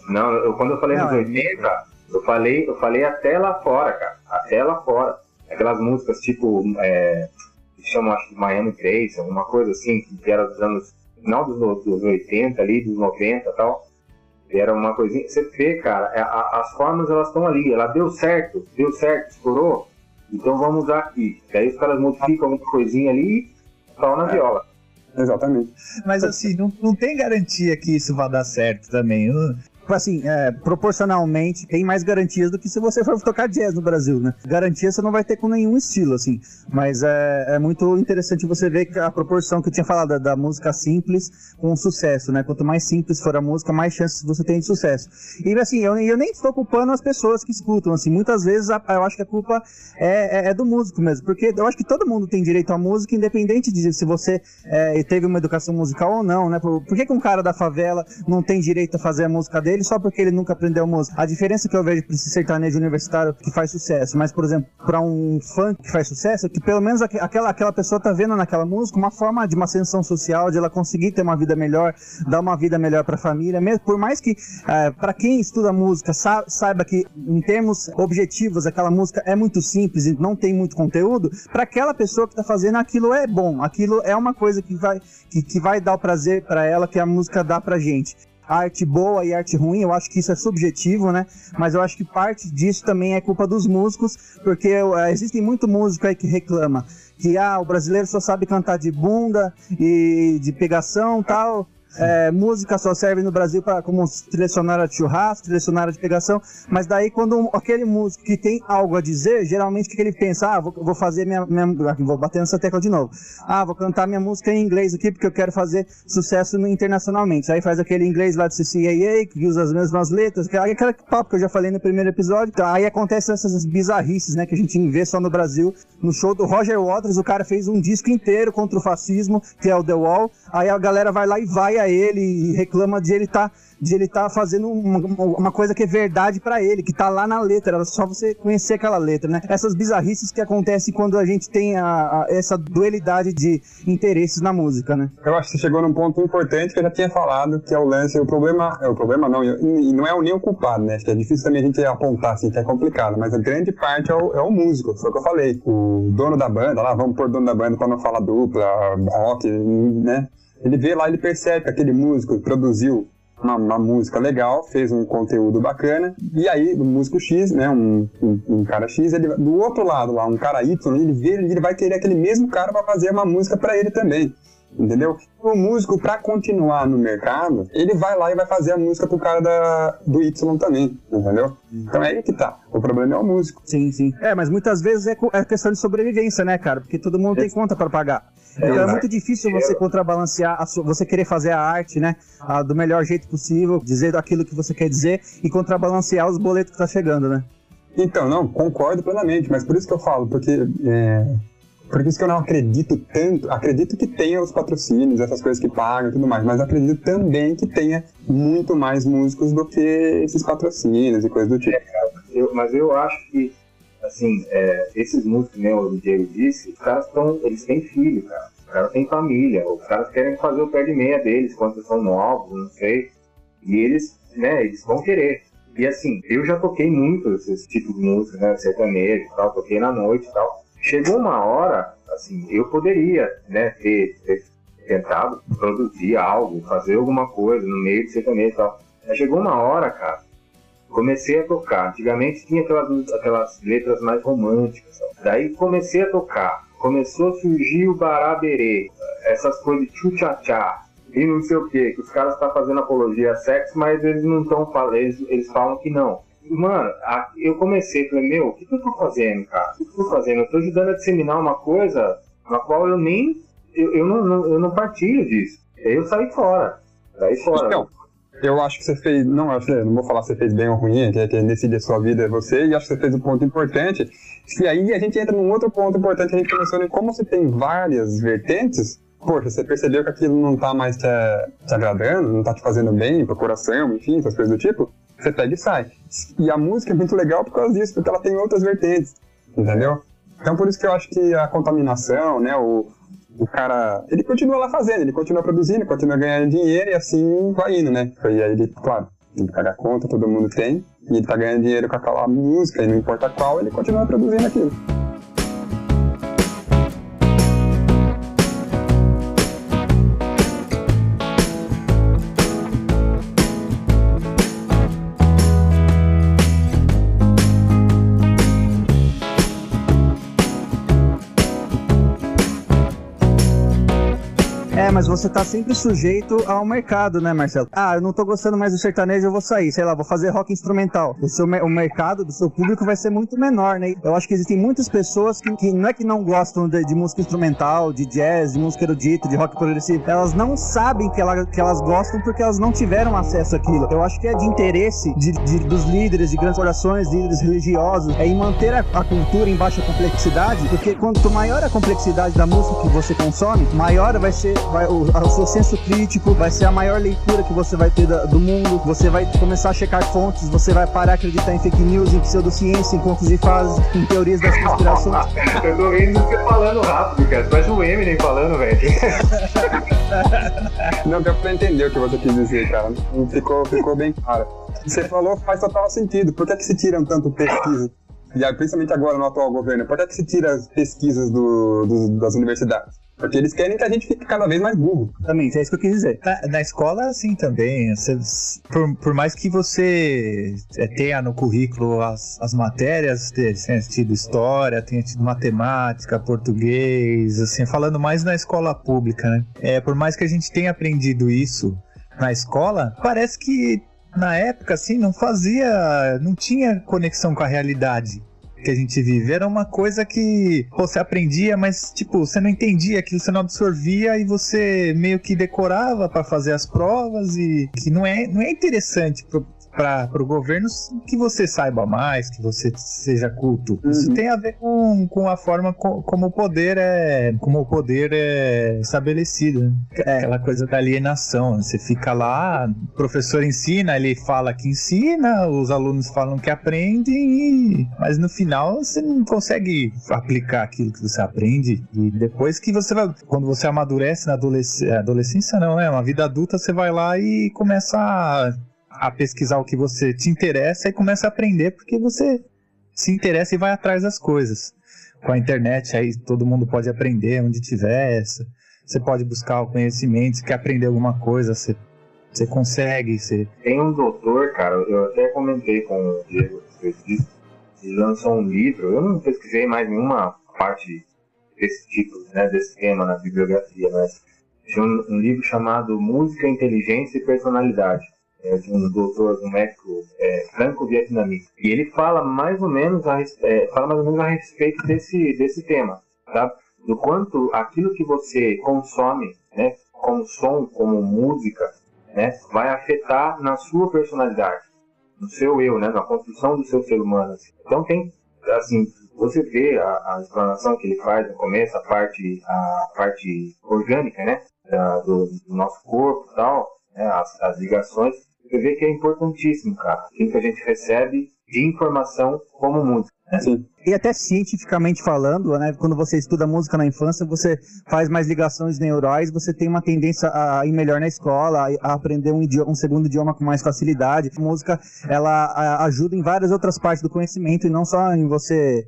Não, eu, quando eu falei não, nos 80, é eu falei, eu falei até lá fora, cara. Até lá fora. Aquelas músicas tipo. É, que chamam, acho que Miami Grace, alguma coisa assim, que era dos anos final dos, dos 80 ali, dos 90 e tal. Era uma coisinha. Você vê, cara, é, a, as formas elas estão ali. Ela deu certo, deu certo, estourou. Então vamos usar aqui. E aí os caras modificam alguma coisinha ali e pau na viola. Exatamente. Mas assim, não, não tem garantia que isso vai dar certo também. Tipo assim, é, proporcionalmente tem mais garantias do que se você for tocar jazz no Brasil, né? Garantia você não vai ter com nenhum estilo, assim. Mas é, é muito interessante você ver a proporção que eu tinha falado da, música simples com sucesso, né? Quanto mais simples for a música, mais chances você tem de sucesso. E assim, eu, eu nem estou culpando as pessoas que escutam, assim. Muitas vezes a- eu acho que a culpa é, é- é do músico mesmo. Porque eu acho que todo mundo tem direito à música, independente de se você é, teve uma educação musical ou não, né? Por, por que, que um cara da favela não tem direito a fazer a música dele só porque ele nunca aprendeu música? A diferença que eu vejo para esse sertanejo universitário que faz sucesso, mas, por exemplo, para um funk que faz sucesso, é que pelo menos aque- aquela, aquela pessoa tá vendo naquela música uma forma de uma ascensão social, de ela conseguir ter uma vida melhor, dar uma vida melhor para a família, mesmo por mais que para quem estuda música sa- saiba que em termos objetivos aquela música é muito simples e não tem muito conteúdo, para aquela pessoa que está fazendo aquilo é bom, aquilo é uma coisa que vai que, que vai dar o prazer para ela que a música dá pra gente. Arte boa e arte ruim, eu acho que isso é subjetivo, né? Mas eu acho que parte disso também é culpa dos músicos, porque eh, existem muito músico aí que reclama que ah, o brasileiro só sabe cantar de bunda e de pegação tal. É, música só serve no Brasil pra, como trilha de churrasco, trilha de pegação, mas daí quando um- aquele músico que tem algo a dizer, geralmente o que ele pensa? Ah, vou, vou fazer minha, minha- Vou bater nessa tecla de novo. Ah, vou cantar minha música em inglês aqui porque eu quero fazer sucesso internacionalmente. Aí faz aquele inglês lá de CCAA, que usa as mesmas letras, que- aquele papo que eu já falei no primeiro episódio. Então, aí acontecem essas bizarrices, né, que a gente vê só no Brasil. No show do Roger Waters, o cara fez um disco inteiro contra o fascismo, que é o The Wall. Aí a galera vai lá e vai ele e reclama de ele tá de ele tá fazendo uma, uma coisa que é verdade pra ele, que tá lá na letra, só você conhecer aquela letra, né? Essas bizarrices que acontecem quando a gente tem a- a- essa dualidade de interesses na música, né? Eu acho que chegou num ponto importante que eu já tinha falado, que é o lance, o problema, é o problema não, e não é o nem o culpado, né? Acho que é difícil também a gente apontar, assim, que é complicado, mas a grande parte é o, é o músico, foi o que eu falei. O dono da banda, lá, vamos pôr dono da banda pra não falar dupla, rock, né? Ele vê lá, ele percebe que aquele músico produziu uma, uma música legal, fez um conteúdo bacana, e aí o músico X, né, um, um, um cara X, ele, do outro lado lá, um cara Y, ele vê, ele vai querer aquele mesmo cara para fazer uma música para ele também. Entendeu? O músico, para continuar no mercado, ele vai lá e vai fazer a música pro cara da, do Y também, entendeu? Então é aí que tá. O problema é o músico. Sim, sim. É, mas muitas vezes é, é questão de sobrevivência, né, cara? Porque todo mundo tem conta pra pagar. Então é muito difícil você contrabalancear, a sua- você querer fazer a arte, né? ah, do melhor jeito possível, dizer aquilo que você quer dizer e contrabalancear os boletos que tá chegando, né? Então, não, concordo plenamente, mas por isso que eu falo, porque é, por isso que eu não acredito tanto, acredito que tenha os patrocínios, essas coisas que pagam e tudo mais, mas acredito também que tenha muito mais músicos do que esses patrocínios e coisas do tipo. Eu- mas eu acho que, assim, é, esses músicos, né, o Diego disse, os caras estão, eles têm filho, cara. Os caras têm família, os caras querem fazer o pé de meia deles quando são novos, não sei. E eles, né, eles vão querer. E assim, eu já toquei muito esse tipo de música, né, sertanejo e tal, toquei na noite e tal. Chegou uma hora, assim, eu poderia, né, ter, ter tentado produzir algo, fazer alguma coisa no meio de sertanejo e tal. Mas chegou uma hora, cara, comecei a tocar. Antigamente tinha aquelas, aquelas letras mais românticas. Daí comecei a tocar. Começou a surgir o baraberê, essas coisas de tchu-tchá-tchá e não sei o que, que os caras estão fazendo apologia a sexo, mas eles não estão falando, eles, eles falam que não. Mano, a- eu comecei, falei, meu, o que, que eu tô fazendo, cara? O que, que eu tô fazendo? Eu tô ajudando a disseminar uma coisa na qual eu nem. Eu, eu, não, não- eu não partilho disso. Eu saí fora. Saí fora. Então, eu acho que você fez, não não vou falar se você fez bem ou ruim, que quem decide a sua vida é você, e acho que você fez um ponto importante. E aí a gente entra num outro ponto importante que a gente começou em como você tem várias vertentes, poxa, você percebeu que aquilo não tá mais te, te agradando, não tá te fazendo bem pro coração, enfim, essas coisas do tipo, você pega e sai. E a música é muito legal por causa disso, porque ela tem outras vertentes, entendeu? Então por isso que eu acho que a contaminação, né, o, o cara, ele continua lá fazendo, ele continua produzindo, continua ganhando dinheiro e assim vai indo, né? E aí ele, claro, tem que pagar a conta, todo mundo tem, e ele tá ganhando dinheiro com aquela música, e não importa qual, ele continua produzindo aquilo. Mas você tá sempre sujeito ao mercado, né, Marcelo? Ah, eu não tô gostando mais do sertanejo, eu vou sair, sei lá, vou fazer rock instrumental. O seu o mercado do seu público vai ser muito menor, né? Eu acho que existem muitas pessoas que, que não é que não gostam de, de, música instrumental, de jazz, de música erudita, de rock progressivo. Elas não sabem que, ela, que elas gostam porque elas não tiveram acesso àquilo. Eu acho que é de interesse de, de dos líderes de grandes orações, líderes religiosos, é em manter a, a cultura em baixa complexidade, porque quanto maior a complexidade da música que você consome, maior vai ser vai, o, o seu senso crítico, vai ser a maior leitura que você vai ter da, do mundo, você vai começar a checar fontes, você vai parar de acreditar em fake news, em pseudociência, em contos de fases, em teorias das conspirações. Eu tô rindo você falando rápido, cara. Parece o Eminem falando, velho. Não, deu pra entender o que você quis dizer, cara. Ficou, ficou bem claro. Você falou faz total sentido. Por que, que se tiram tanto pesquisa? E principalmente agora no atual governo, por que, que se tira as pesquisas do, do, das universidades? Porque eles querem que a gente fique cada vez mais burro. Também, é isso que eu quis dizer. Na, na escola, sim, também. Você, por, por, mais que você é, tenha no currículo as, as matérias, tenha tido história, tenha tido matemática, português, assim, falando mais na escola pública, né? É, por mais que a gente tenha aprendido isso na escola, parece que na época, assim, não fazia, não tinha conexão com a realidade que a gente vive. Era uma coisa que você aprendia, mas tipo, você não entendia aquilo, você não absorvia e você meio que decorava para fazer as provas e que não é, não é interessante pro, para o governo que você saiba mais, que você seja culto. Uhum. Isso tem a ver com, com a forma co, como o poder é como o poder é estabelecido. Né? É aquela coisa da alienação. Você fica lá, o professor ensina, ele fala que ensina, os alunos falam que aprendem, e... mas no final você não consegue aplicar aquilo que você aprende. E depois que você vai, quando você amadurece na adolescência, adolescência não, é uma vida adulta, você vai lá e começa a a pesquisar o que você te interessa e começa a aprender porque você se interessa e vai atrás das coisas. Com a internet aí todo mundo pode aprender onde tiver. Você pode buscar o conhecimento, se quer aprender alguma coisa, você, você consegue. Você... Tem um doutor, cara, eu até comentei com o Diego disso, ele lançou um livro, eu não pesquisei mais nenhuma parte desse tipo, né, desse tema na bibliografia, mas tinha um, um livro chamado Música, Inteligência e Personalidade é, de um doutor, um médico é, franco-vietnamita. E ele fala mais ou menos a, é, fala mais ou menos a respeito desse, desse tema, tá? Do quanto aquilo que você consome, né, como som, como música, né, vai afetar na sua personalidade, no seu eu, né, na construção do seu ser humano. Assim. Então tem, assim, você vê a, a, explanação que ele faz no começo, a parte, a parte orgânica, né, da, do, do, nosso corpo tal, né, as, as ligações, você vê que é importantíssimo, cara, aquilo que a gente recebe de informação como música. Né? Sim. E até cientificamente falando, né, quando você estuda música na infância, você faz mais ligações neurais, você tem uma tendência a ir melhor na escola, a aprender um, idioma, um segundo idioma com mais facilidade. A música, ela ajuda em várias outras partes do conhecimento e não só em você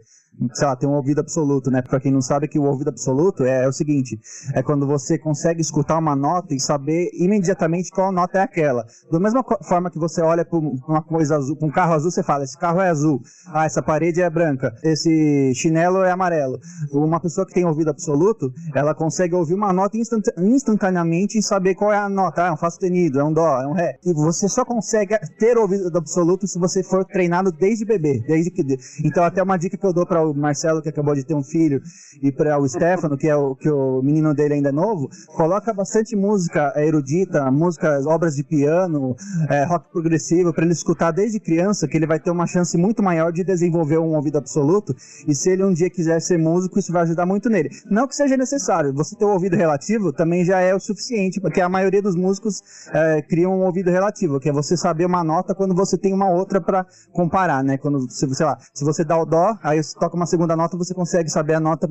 sei lá, tem um ouvido absoluto, né? Pra quem não sabe que o ouvido absoluto é, é, o seguinte, é quando você consegue escutar uma nota e saber imediatamente qual nota é aquela. Da mesma forma que você olha para uma coisa azul, para um carro azul, você fala, esse carro é azul, ah, essa parede é branca, esse chinelo é amarelo. Uma pessoa que tem ouvido absoluto, ela consegue ouvir uma nota instantaneamente e saber qual é a nota. Ah, é um fá sustenido, é um dó, é um ré. E você só consegue ter ouvido absoluto se você for treinado desde bebê, desde que então até uma dica que eu dou para o Marcelo, que acabou de ter um filho, e para o Stefano, que é o, que o menino dele ainda é novo, coloca bastante música erudita, músicas, obras de piano, é, rock progressivo, para ele escutar desde criança, que ele vai ter uma chance muito maior de desenvolver um ouvido absoluto, e se ele um dia quiser ser músico, isso vai ajudar muito nele. Não que seja necessário, você ter um ouvido relativo também já é o suficiente, porque a maioria dos músicos é, criam um ouvido relativo, que é você saber uma nota quando você tem uma outra para comparar, né? Quando, sei lá, se você dá o dó, aí você toca uma segunda nota, você consegue saber a nota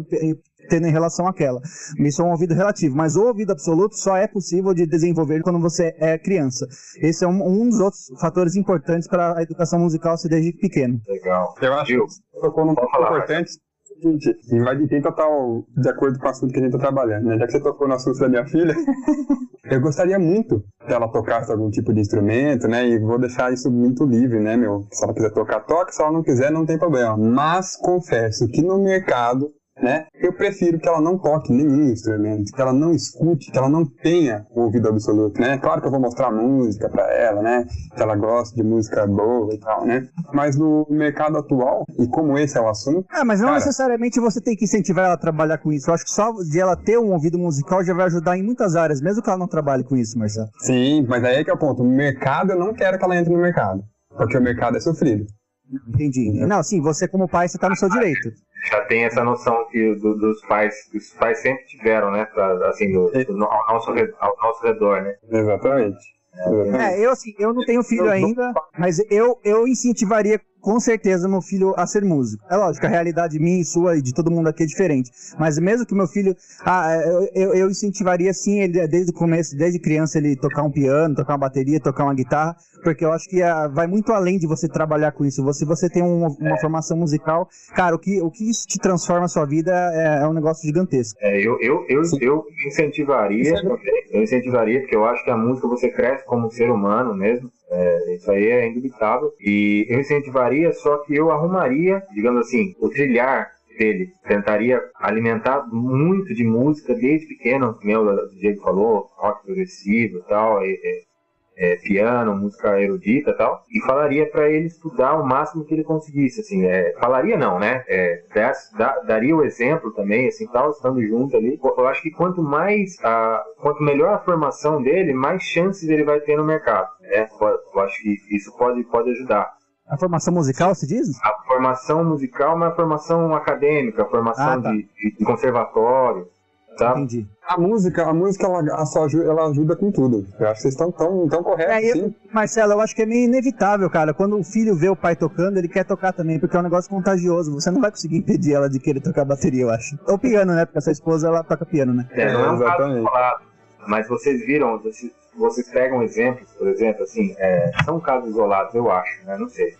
tendo em relação àquela. Isso é um ouvido relativo, mas o ouvido absoluto só é possível de desenvolver quando você é criança. Esse é um, um dos outros fatores importantes para a educação musical ser desde pequeno. Legal. Eu acho que você tocou num ponto importante seguinte, e vai de quem total de acordo com o assunto que a gente está trabalhando, né? Já que você tocou no assunto da minha filha, eu gostaria muito que ela tocasse algum tipo de instrumento, né? E vou deixar isso muito livre, né, meu? Se ela quiser tocar, toca. Se ela não quiser, não tem problema. Mas confesso que no mercado né? Eu prefiro que ela não toque nenhum instrumento, que ela não escute, que ela não tenha o ouvido absoluto, né? Claro que eu vou mostrar música para ela, né? Que ela gosta de música boa e tal, né? Mas no mercado atual, e como esse é o assunto... Ah, mas não cara, necessariamente você tem que incentivar ela a trabalhar com isso. Eu acho que só de ela ter um ouvido musical já vai ajudar em muitas áreas, mesmo que ela não trabalhe com isso, Marcelo. Sim, mas aí é que é o ponto. O mercado, eu não quero que ela entre no mercado. Porque o mercado é sofrido. Entendi. Não, sim, você como pai, você tá no seu direito. Já tem essa noção que do- dos pais, que os pais sempre tiveram, né? Pra, assim, do- do- ao, nosso, ao nosso redor, né? Exatamente. Exatamente. É, eu assim, eu não tenho filho ainda, mas eu, eu incentivaria com certeza meu filho a ser músico. É lógico, a realidade minha e sua e de todo mundo aqui é diferente. Mas mesmo que meu filho. Ah, eu, eu, incentivaria sim ele desde o começo, desde criança, ele tocar um piano, tocar uma bateria, tocar uma guitarra, porque eu acho que ah, vai muito além de você trabalhar com isso. Se você tem um- uma formação musical, cara, o que, o que isso te transforma a sua vida é, é um negócio gigantesco. É, eu, eu, eu, eu incentivaria, eu incentivaria, porque eu acho que a música você cresce como ser humano mesmo. É, isso aí é indubitável. E eu incentivaria, só que eu arrumaria, digamos assim, o trilhar dele. Tentaria alimentar muito de música desde pequeno, como o Diego falou, rock progressivo e tal, e- é, piano, música erudita e tal, e falaria para ele estudar o máximo que ele conseguisse, assim, é, falaria não, né, é, daria o exemplo também, assim, tal, estando junto ali, eu acho que quanto mais, a, quanto melhor a formação dele, mais chances ele vai ter no mercado, né, eu acho que isso pode, pode ajudar. A formação musical, se diz? A formação musical, mas a formação acadêmica, a formação Ah, tá. de, de conservatório, sabe? Entendi. A música, a música ela, ela só ajuda, ela ajuda com tudo. Eu acho que vocês estão tão, tão corretos, É, eu-. Marcelo, eu acho que é meio inevitável, cara. Quando o filho vê o pai tocando, ele quer tocar também, porque é um negócio contagioso. Você não vai conseguir impedir ela de querer tocar bateria, eu acho. Ou piano, né? Porque a sua esposa, ela toca piano, né? É, não é um caso exatamente. isolado, mas vocês viram, vocês, vocês pegam exemplos, por exemplo, assim, é, são casos isolados, eu acho, né? Não sei.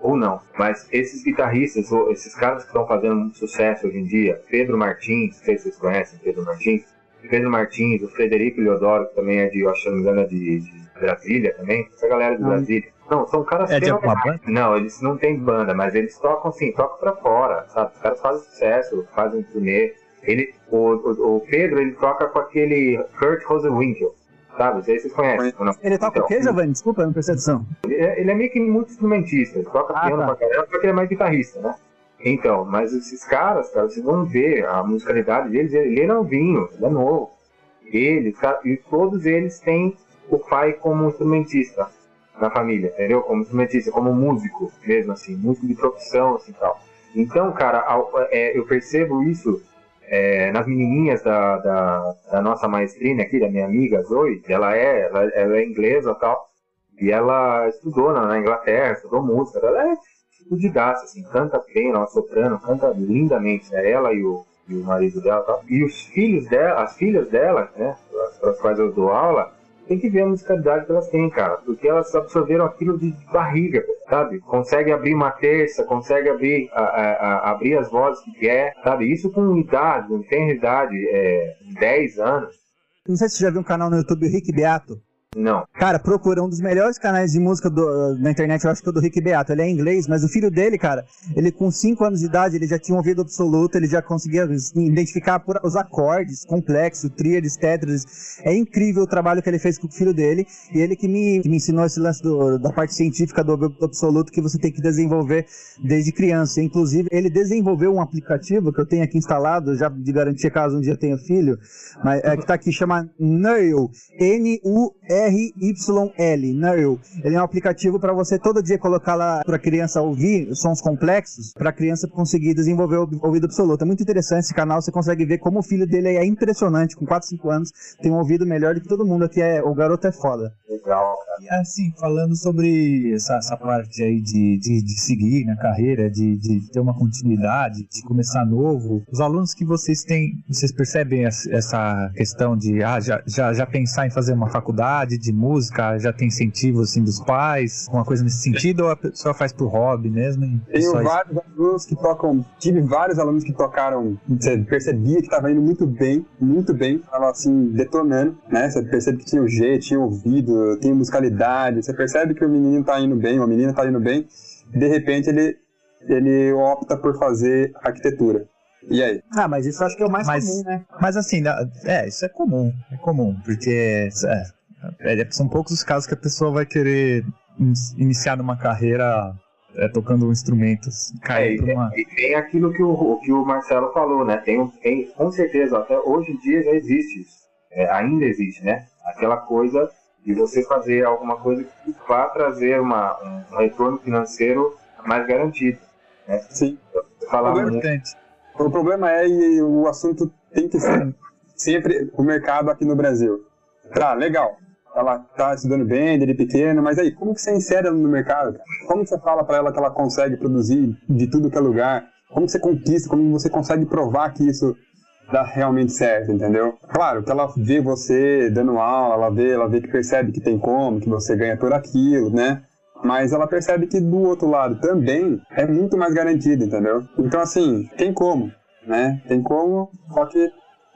Ou não. Mas esses guitarristas, ou esses caras que estão fazendo muito sucesso hoje em dia, Pedro Martins, não sei se vocês conhecem Pedro Martins, Pedro Martins, o Frederico Leodoro, que também é de, eu acho, não me engano, é de, de Brasília também, essa galera de. Brasília. Não, são caras É de alguma fenomenais. Não, eles não têm banda, mas eles tocam assim, tocam pra fora, sabe? Os caras fazem sucesso, fazem turnê. Ele, o, o, o Pedro, ele toca com aquele Kurt Rosenwinkel, sabe? Sei se vocês conhecem. não. Ele toca Então, o quê, Giovanni? Desculpa, não prestei atenção. Ele é, ele é meio que muito instrumentista, ele toca Ah, piano tá. pra caramba, só que ele é mais guitarrista, né? Então, mas esses caras, cara, vocês vão ver a musicalidade deles, ele, é novinho, ele é novo. Ele, cara, e todos eles têm o pai como instrumentista na família, entendeu? Como instrumentista, como músico mesmo, assim, músico de profissão, assim, tal. Então, cara, é, eu percebo isso é, nas menininhas da, da, da nossa maestrina aqui, da minha amiga Zoe, ela é, ela, ela é inglesa e tal, e ela estudou na, na Inglaterra, estudou música, ela é estudidaça, assim, canta bem, ela é soprano, canta lindamente, né? Ela e o, e o marido dela tal. E os filhos dela, as filhas dela, né, para as quais eu dou aula, tem que ver a musicalidade que elas têm, cara, porque elas absorveram aquilo de barriga, sabe? Consegue abrir uma terça, consegue abrir, a, a- a- abrir as vozes que quer, sabe? Isso com idade, não tem idade, é, 10 anos, Não sei se você já viu um canal no YouTube, Rick Beato. Não. Cara, procura um dos melhores canais de música do- na internet, eu acho que é o do Rick Beato. Ele é inglês, mas o filho dele, cara, ele com 5 anos de idade, ele já tinha um ouvido absoluto, ele já conseguia assim, identificar por- os acordes complexos, tríades, tétrades. É incrível o trabalho que ele fez com o filho dele, e ele que me, que me ensinou esse lance do- da parte científica do ouvido absoluto que você tem que desenvolver desde criança. Inclusive, ele desenvolveu um aplicativo que eu tenho aqui instalado, já de garantia caso um dia tenha filho, mas é, que tá aqui, chama Nurl, N-U-R-Y-L, Nurl. Ele é um aplicativo para você todo dia colocar lá para a criança ouvir sons complexos, para a criança conseguir desenvolver o ouvido absoluto. É muito interessante esse canal, você consegue ver como o filho dele é impressionante, com 4, 5 anos, tem um ouvido melhor do que todo mundo aqui, é, o garoto é foda. Legal, cara. E assim, falando sobre essa, essa parte aí de, de, de seguir na carreira, de, de ter uma continuidade, de começar novo, os alunos que vocês têm, vocês percebem es- essa questão de ah, já, já, já pensar em fazer uma faculdade de música, já tem incentivo assim dos pais, alguma coisa nesse sentido, ou a pessoa faz por hobby mesmo? é Tenho isso? vários alunos que tocam, tive vários alunos que tocaram, você percebia que estava indo muito bem, muito bem, tava assim, detonando, né? Você percebe que tinha o jeito, tinha ouvido, tinha musicalidade, você percebe que o menino tá indo bem, ou a menina tá indo bem, de repente ele, ele opta por fazer arquitetura. E aí? Ah, mas isso eu acho que é o mais Mas- comum, né? Mas assim, é, isso é comum, é comum, porque é, é, são poucos os casos que a pessoa vai querer in- iniciar numa carreira é, tocando um instrumento, assim, É, cair e, uma... e tem aquilo que o, o que o Marcelo falou, né? Tem, um- tem, com certeza, até hoje em dia já existe isso. É, ainda existe, né? Aquela coisa de você fazer alguma coisa que vá trazer uma, um retorno financeiro mais garantido. Sim. Você falava Problema- muito. O problema é, e o assunto tem que ser sempre o mercado aqui no Brasil. Tá, legal. Ela tá estudando bem, desde pequeno, mas aí, como que você insere ela no mercado? Como você fala pra ela que ela consegue produzir de tudo que é lugar? Como você conquista? Como você consegue provar que isso dá realmente certo, entendeu? Claro, que ela vê você dando aula, ela vê, ela vê que percebe que tem como, que você ganha por aquilo, né? Mas ela percebe que do outro lado também é muito mais garantido, entendeu? Então, assim, tem como, né? Tem como, só que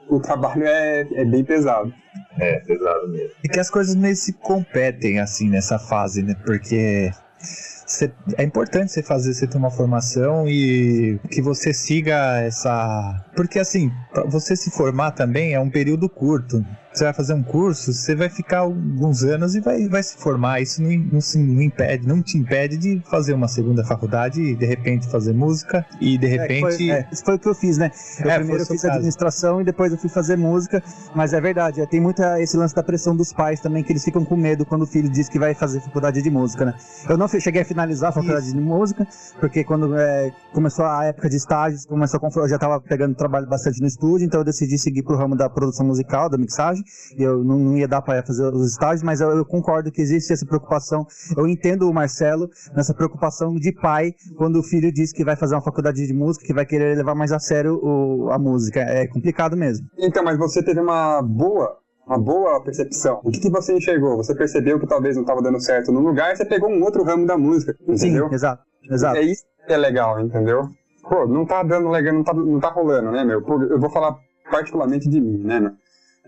o trabalho é, é bem pesado. É, pesado mesmo. E que as coisas meio se competem, assim, nessa fase, né? Porque cê- é importante você fazer, você ter uma formação e que você siga essa... Porque, assim, você se formar também é um período curto. Você vai fazer um curso, você vai ficar alguns anos e vai, vai se formar. Isso não, não, se- não impede, não te impede de fazer uma segunda faculdade e, de repente, fazer música e, de É, repente... foi, é, isso foi o que eu fiz, né? Eu É, primeiro eu fiz caso. administração e depois eu fui fazer música, mas é verdade, é, tem muita esse lance da pressão dos pais também, que eles ficam com medo quando o filho diz que vai fazer faculdade de música, né? Eu não cheguei a finalizar a faculdade de música, porque quando é, começou a época de estágios, começou a eu já estava pegando trabalho bastante no estúdio, então eu decidi seguir pro ramo da produção musical, da mixagem, eu não, não ia dar para fazer os estágios, mas eu, eu concordo que existe essa preocupação. Eu entendo o Marcelo nessa preocupação de pai quando o filho diz que vai fazer uma faculdade de música, que vai querer levar mais a sério o- a música. É complicado mesmo. Então, mas você teve uma boa, uma boa percepção. O que, que você enxergou? Você percebeu que talvez não estava dando certo num lugar e você pegou um outro ramo da música, entendeu? Sim, exato. Exato. É isso que é legal, entendeu? Pô, não tá dando legal, não tá, não tá rolando, né, meu? Eu vou falar particularmente de mim, né, meu?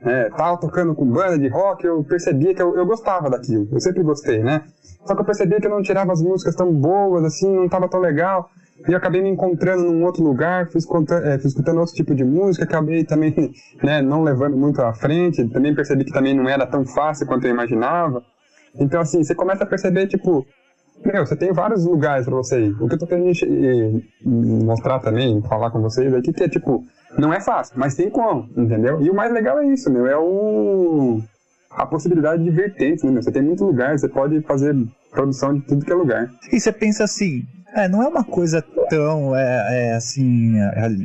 É, tava tocando com banda de rock, eu percebia que eu, eu gostava daquilo, eu sempre gostei, né? Só que eu percebia que eu não tirava as músicas tão boas, assim, não tava tão legal. E eu acabei me encontrando num outro lugar, fui escutando, é, fui escutando outro tipo de música, acabei também né, não levando muito à frente, também percebi que também não era tão fácil quanto eu imaginava. Então, assim, você começa a perceber, tipo, meu, você tem vários lugares pra você ir. O que eu tô querendo mostrar também, falar com vocês aqui, que é tipo, não é fácil, mas tem como, entendeu? E o mais legal é isso, meu, é o a possibilidade de vertentes, né, meu? Você tem muito lugar, você pode fazer produção de tudo que é lugar. E você pensa assim, é, não é uma coisa tão, é, é, assim,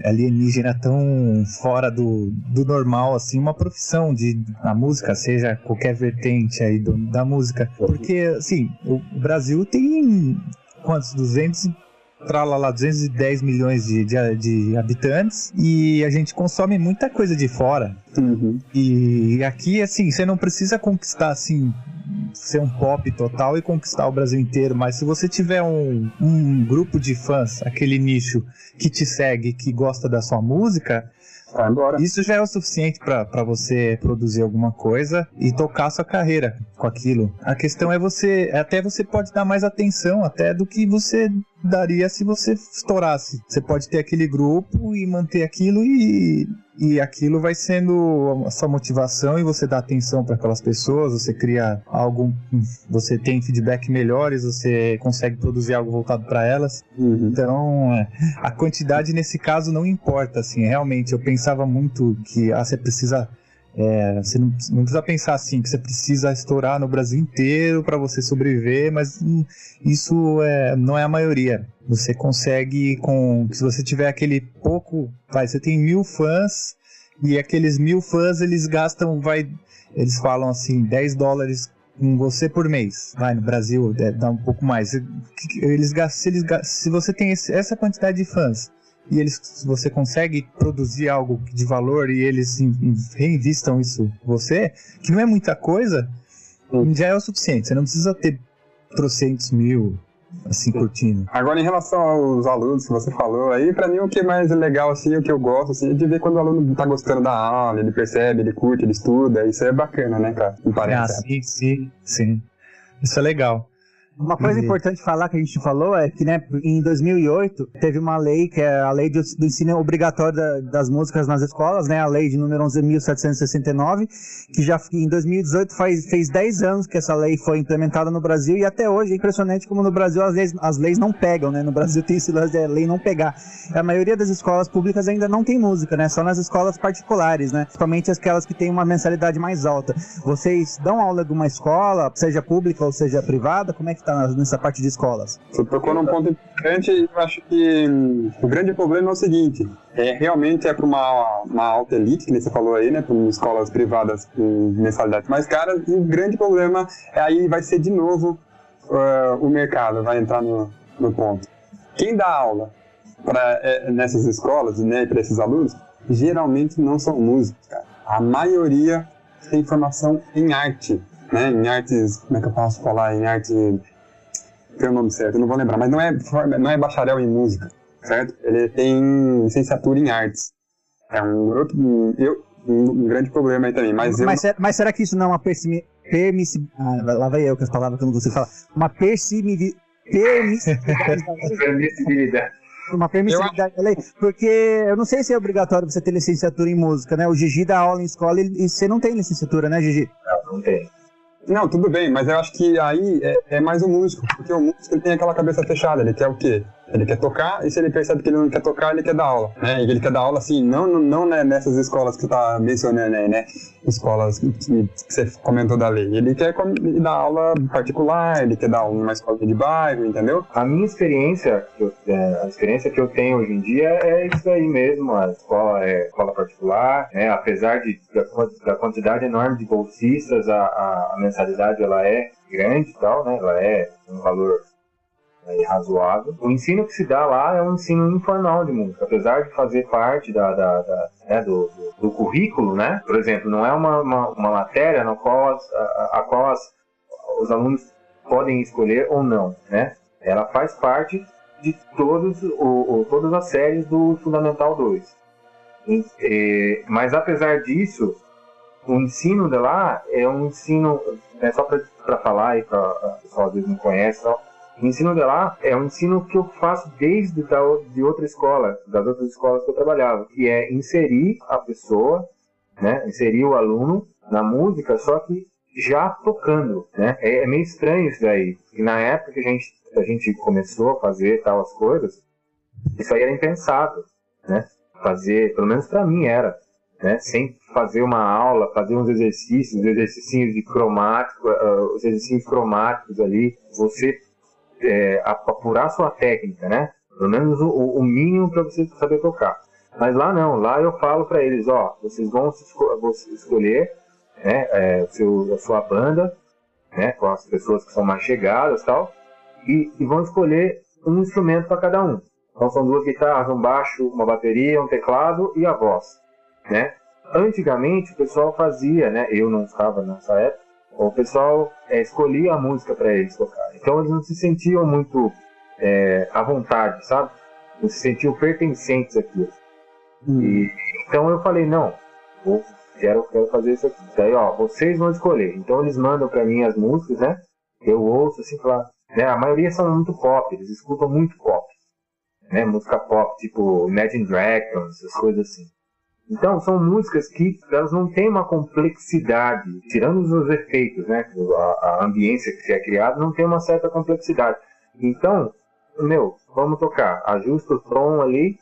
alienígena, tão fora do, do normal, assim, uma profissão de a música, seja qualquer vertente aí do- da música. Porque, assim, o Brasil tem quantos? 200 e- Tralala, 210 milhões de, de, de habitantes e a gente consome muita coisa de fora. Uhum. E aqui, assim, você não precisa conquistar, assim, ser um pop total e conquistar o Brasil inteiro, mas se você tiver um, um grupo de fãs, aquele nicho que te segue, que gosta da sua música, isso já é o suficiente pra você produzir alguma coisa e tocar sua carreira com aquilo. A questão é você, até você pode dar mais atenção até do que você daria se você estourasse. Você pode ter aquele grupo e manter aquilo e e aquilo vai sendo a sua motivação e você dá atenção para aquelas pessoas, você cria algo, você tem feedback melhores, você consegue produzir algo voltado para elas. Uhum. Então, é, a quantidade nesse caso não importa, assim, realmente eu pensava muito que ah, você precisa é, você não, não precisa pensar assim que você precisa estourar no Brasil inteiro para você sobreviver, mas hum, isso é, não é a maioria. Você consegue com se você tiver aquele pouco, vai, você tem mil fãs e aqueles mil fãs eles gastam, vai, eles falam assim 10 dólares com você por mês. Vai no Brasil é, dá um pouco mais. Eles se, eles, se você tem esse- essa quantidade de fãs e eles, você consegue produzir algo de valor e eles in- in- reinvistam isso você, que não é muita coisa, Hum. já é o suficiente. Você não precisa ter trocentos mil assim curtindo. Agora, em relação aos alunos que você falou aí, pra mim o que é mais legal, assim, o que eu gosto, assim, é de ver quando o aluno tá gostando da aula, ele percebe, ele curte, ele estuda, isso é bacana, né, cara? Me Ah, sim, sim, sim. Isso é legal. Uma coisa Uhum. importante falar que a gente falou é que, né, em 2008 teve uma lei que é a lei do ensino obrigatório da- das músicas nas escolas, né, a lei de número 11.769, que já em 2018 faz, fez 10 anos que essa lei foi implementada no Brasil e até hoje é impressionante como no Brasil as leis, as leis não pegam, né, no Brasil tem esse lance de lei não pegar. A maioria das escolas públicas ainda não tem música, né, só nas escolas particulares, né, principalmente aquelas que têm uma mensalidade mais alta. Vocês dão aula de uma escola, seja pública ou seja privada? Como é que tá na- nessa parte de escolas? Você tocou num ponto importante e eu acho que o grande problema é o seguinte, é, realmente é para uma, uma alta elite, que você falou aí, né, para escolas privadas com mensalidades mais caras, e o grande problema é aí vai ser de novo ah, o mercado, vai entrar no, no ponto. Quem dá aula pra, é, nessas escolas, né, para esses alunos, geralmente não são músicos, cara. A maioria tem formação em arte, né, em artes, como é que eu posso falar, em arte tem o nome certo, eu não vou lembrar, mas não é, não é bacharel em música, certo? Ele tem licenciatura em artes. É um outro, eu, um grande problema aí também, mas eu Mas, ser- mas será que isso não é uma persimi... permissi... Ah, lá vai eu com as palavras que eu não consigo falar. Uma persimi... Permissibilidade. uma permissividade da lei, porque eu não sei se é obrigatório você ter licenciatura em música, né? O Gigi dá aula em escola e, e você não tem licenciatura, né, Gigi? Não, não tem. Não, tudo bem, mas eu acho que aí é, é mais o músico, porque o músico ele tem aquela cabeça fechada, ele quer o quê? Ele quer tocar, e se ele percebe que ele não quer tocar, ele quer dar aula, né? E ele quer dar aula, assim, não, não, não né, nessas escolas que tá mencionando aí, né? Escolas que, que você comentou da lei. Ele quer dar aula particular, ele quer dar aula numa escola de bairro, entendeu? A minha experiência, eu- é, a experiência que eu tenho hoje em dia é isso aí mesmo. A escola é escola particular, né? apesar de, da, da quantidade enorme de bolsistas, a, a- a mensalidade ela é grande e tal, né? Ela é um valor é, razoável. O ensino que se dá lá é um ensino informal de música, apesar de fazer parte da, da- da- né, do, do- do currículo, né? Por exemplo, não é uma, uma, uma matéria na qual as- a, a- qual as- os alunos podem escolher ou não, né? Ela faz parte de todos o, o- todas as séries do Fundamental 2. E, eh, mas apesar disso, o ensino de lá é um ensino, é só para falar aí para pessoal às vezes não conhece, tal, o ensino de lá é um ensino que eu faço desde da, de outra escola, das outras escolas que eu trabalhava, que é inserir a pessoa, né, inserir o aluno na música, só que já tocando, né? É, é meio estranho isso daí. E na época que a gente, a gente começou a fazer tal as coisas, isso aí era impensável, né? Fazer, pelo menos para mim era, né? Sem fazer uma aula, fazer uns exercícios, os exercícios de cromático, ah, os exercícios cromáticos ali, você é, ap- apurar sua técnica, né? Pelo menos o, o mínimo para você saber tocar. Mas lá não, lá eu falo para eles, ó, vocês vão esco- escolher, né, é, seu, a sua banda, né, com as pessoas que são mais chegadas, tal, e, e vão escolher um instrumento para cada um. Então são duas guitarras, um baixo, uma bateria, um teclado e a voz, né? Antigamente o pessoal fazia, né? Eu não estava nessa época. O pessoal é, escolhia a música para eles tocar. Então eles não se sentiam muito é, à vontade, sabe? Não se sentiam pertencentes àquilo. E, então eu falei, não, vou, quero, quero fazer isso aqui. Daí, ó, vocês vão escolher. Então eles mandam para mim as músicas, né? Eu ouço assim, claro. Né? A maioria são muito pop, eles escutam muito pop. Né? Música pop, tipo Imagine Dragons, essas coisas assim. Então, são músicas que elas não têm uma complexidade, tirando os efeitos, né? A, a ambiência que é criada não tem uma certa complexidade. Então, meu, vamos tocar. Ajusta o tom ali,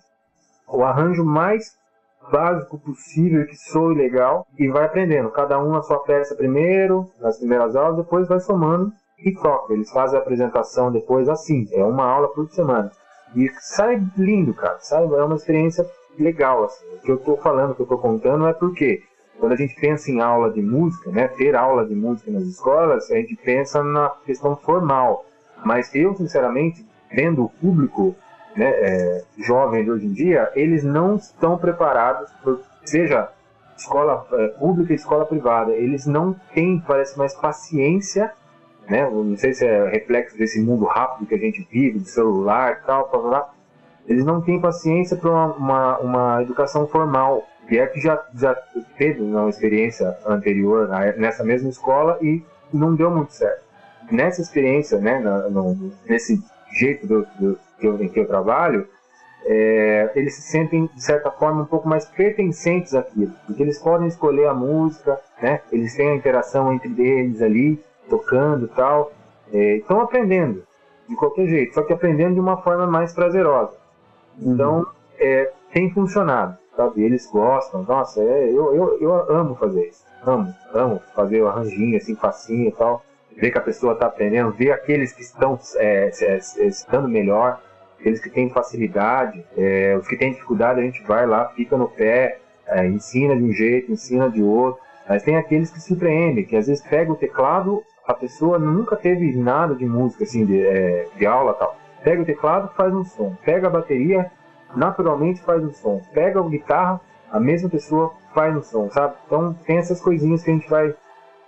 o arranjo mais básico possível que soe legal e vai aprendendo. Cada um na sua peça primeiro, nas primeiras aulas, depois vai somando e toca. Eles fazem a apresentação depois assim. É uma aula por semana. E sai lindo, cara. Sai, é uma experiência legal. Assim. O que eu tô falando, o que eu tô contando é porque quando a gente pensa em aula de música, né, ter aula de música nas escolas, a gente pensa na questão formal. Mas eu, sinceramente, vendo o público né, é, jovem de hoje em dia, eles não estão preparados, por, seja escola é, pública escola privada, eles não têm, parece mais paciência, né, não sei se é reflexo desse mundo rápido que a gente vive, do celular e tal, blá, blá. Eles não têm paciência para uma, uma, uma educação formal, é que já, já teve uma experiência anterior nessa mesma escola e não deu muito certo. nessa experiência, né, no, nesse jeito do, do, que eu, em que eu trabalho, é, eles se sentem, de certa forma, um pouco mais pertencentes àquilo, porque eles podem escolher a música, né? eles têm a interação entre eles ali, tocando e tal, é, estão aprendendo, de qualquer jeito, só que aprendendo de uma forma mais prazerosa. Uhum. Então, é, tem funcionado, sabe? Eles gostam, nossa, é, eu, eu, eu amo fazer isso, amo, amo fazer o arranjinho assim, facinho e tal, ver que a pessoa está aprendendo, ver aqueles que estão é, estando melhor, aqueles que têm facilidade, é, os que têm dificuldade a gente vai lá, fica no pé, é, ensina de um jeito, ensina de outro, mas tem aqueles que surpreendem, que às vezes pega o teclado, a pessoa nunca teve nada de música, assim, de, é, de aula tal. Pega o teclado, faz um som. Pega a bateria, naturalmente faz um som. Pega a guitarra, a mesma pessoa faz um som, sabe? Então tem essas coisinhas que a gente vai,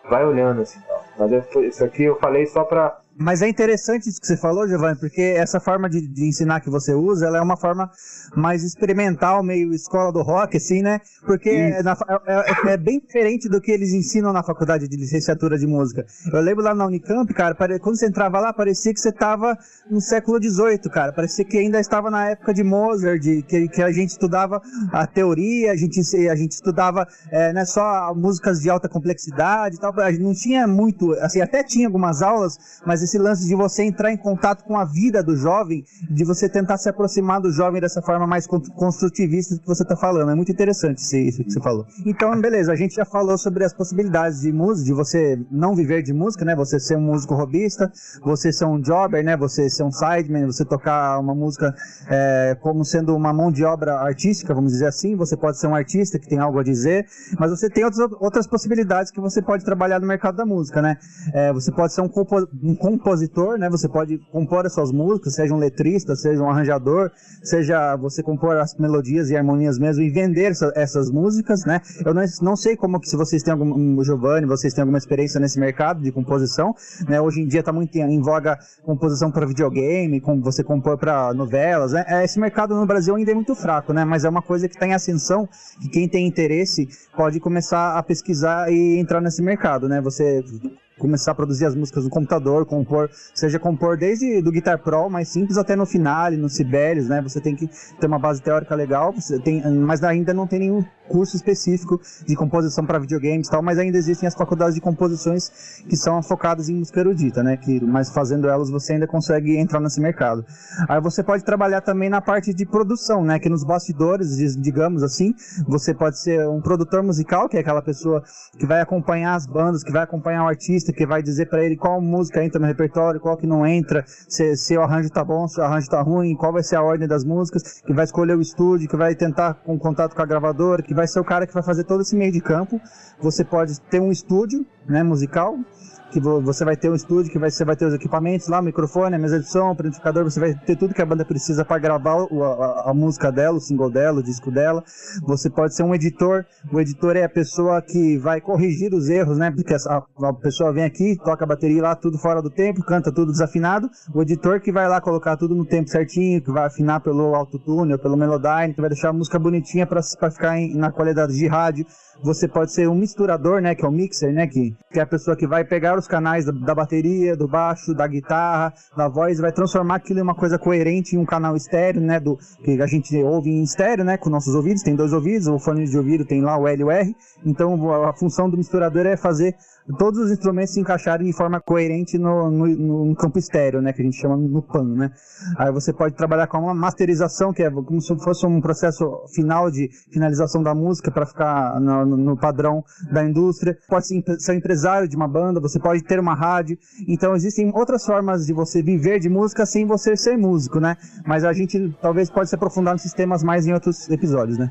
vai olhando assim. Mas isso aqui eu falei só para mas é interessante isso que você falou, Giovanni, porque essa forma de, de, ensinar que você usa, ela é uma forma mais experimental, meio escola do rock, assim, né? Porque é, na, é, é, é, bem diferente do que eles ensinam na faculdade de licenciatura de música. Eu lembro lá na Unicamp, cara, quando você entrava lá, parecia que você estava no século XVIII, cara. Parecia que ainda estava na época de Mozart, de, que, que a gente estudava a teoria, a gente, a gente estudava é, né, só músicas de alta complexidade e tal. A gente não tinha muito, assim, até tinha algumas aulas, mas esse lance de você entrar em contato com a vida do jovem, de você tentar se aproximar do jovem dessa forma mais construtivista que você está falando. É muito interessante isso que você falou. Então, beleza, a gente já falou sobre as possibilidades de música, de você não viver de música, né? Você ser um músico robista, você ser um jobber, né? Você ser um sideman, você tocar uma música é, como sendo uma mão de obra artística, vamos dizer assim. Você pode ser um artista que tem algo a dizer, mas você tem outras, outras possibilidades que você pode trabalhar no mercado da música, né? É, você pode ser um, um né? Você pode compor as suas músicas, seja um letrista, seja um arranjador, seja você compor as melodias e harmonias mesmo e vender essa, essas músicas, né? Eu não, não sei como que se vocês têm algum, Giovanni, vocês têm alguma experiência nesse mercado de composição, né? Hoje em dia está muito em, voga composição para videogame, como você compor para novelas, né? Esse mercado no Brasil ainda é muito fraco, né? Mas é uma coisa que está em ascensão, que quem tem interesse pode começar a pesquisar e entrar nesse mercado, né? Você começar a produzir as músicas no computador, compor, seja compor desde do Guitar Pro mais simples até no Finale, no Sibelius, né? Você tem que ter uma base teórica legal, você tem, mas ainda não tem nenhum curso específico de composição para videogames e tal, mas ainda existem as faculdades de composições que são focadas em música erudita, né? Que, mas fazendo elas você ainda consegue entrar nesse mercado. Aí você pode trabalhar também na parte de produção, né? Que nos bastidores, digamos assim, você pode ser um produtor musical, que é aquela pessoa que vai acompanhar as bandas, que vai acompanhar o artista, que vai dizer para ele qual música entra no repertório, qual que não entra, se, se o arranjo tá bom, se o arranjo tá ruim, qual vai ser a ordem das músicas, que vai escolher o estúdio, que vai tentar com contato com a gravadora, que vai ser o cara que vai fazer todo esse meio de campo. Você pode ter um estúdio, né, musical, que você vai ter um estúdio que vai, você vai ter os equipamentos lá, o microfone, a mesa de som, o amplificador, você vai ter tudo que a banda precisa para gravar o, a, a, música dela, o single dela, o disco dela. Você pode ser um editor, o editor é a pessoa que vai corrigir os erros, né? Porque a, a pessoa vem aqui, toca a bateria lá, tudo fora do tempo, canta tudo desafinado. O editor que vai lá colocar tudo no tempo certinho, que vai afinar pelo autotune ou pelo melodyne, que vai deixar a música bonitinha para ficar em, na qualidade de rádio. Você pode ser um misturador, né? Que é o mixer, né? Que, que é a pessoa que vai pegar os canais da, da bateria, do baixo, da guitarra, da voz, vai transformar aquilo em uma coisa coerente em um canal estéreo, né? Do, que a gente ouve em estéreo, né? Com nossos ouvidos, tem dois ouvidos, o fone de ouvido tem lá o L e o R. Então a função do misturador é fazer todos os instrumentos se encaixarem de forma coerente no, no, no, campo estéreo, né, que a gente chama no PAN, né. Aí você pode trabalhar com uma masterização, que é como se fosse um processo final de finalização da música para ficar no, no, padrão da indústria. Pode ser empresário de uma banda, você pode ter uma rádio. Então existem outras formas de você viver de música sem você ser músico, né. Mas a gente talvez pode se aprofundar nesses temas mais em outros episódios, né.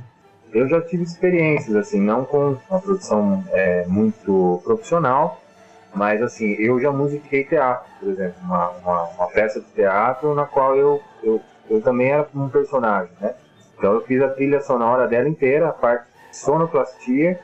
Eu já tive experiências, assim, não com uma produção é, muito profissional, mas assim, eu já musiquei teatro, por exemplo, uma, uma, uma peça de teatro na qual eu, eu, eu também era um personagem, né? Então eu fiz a trilha sonora dela inteira, a parte de sonoplastia,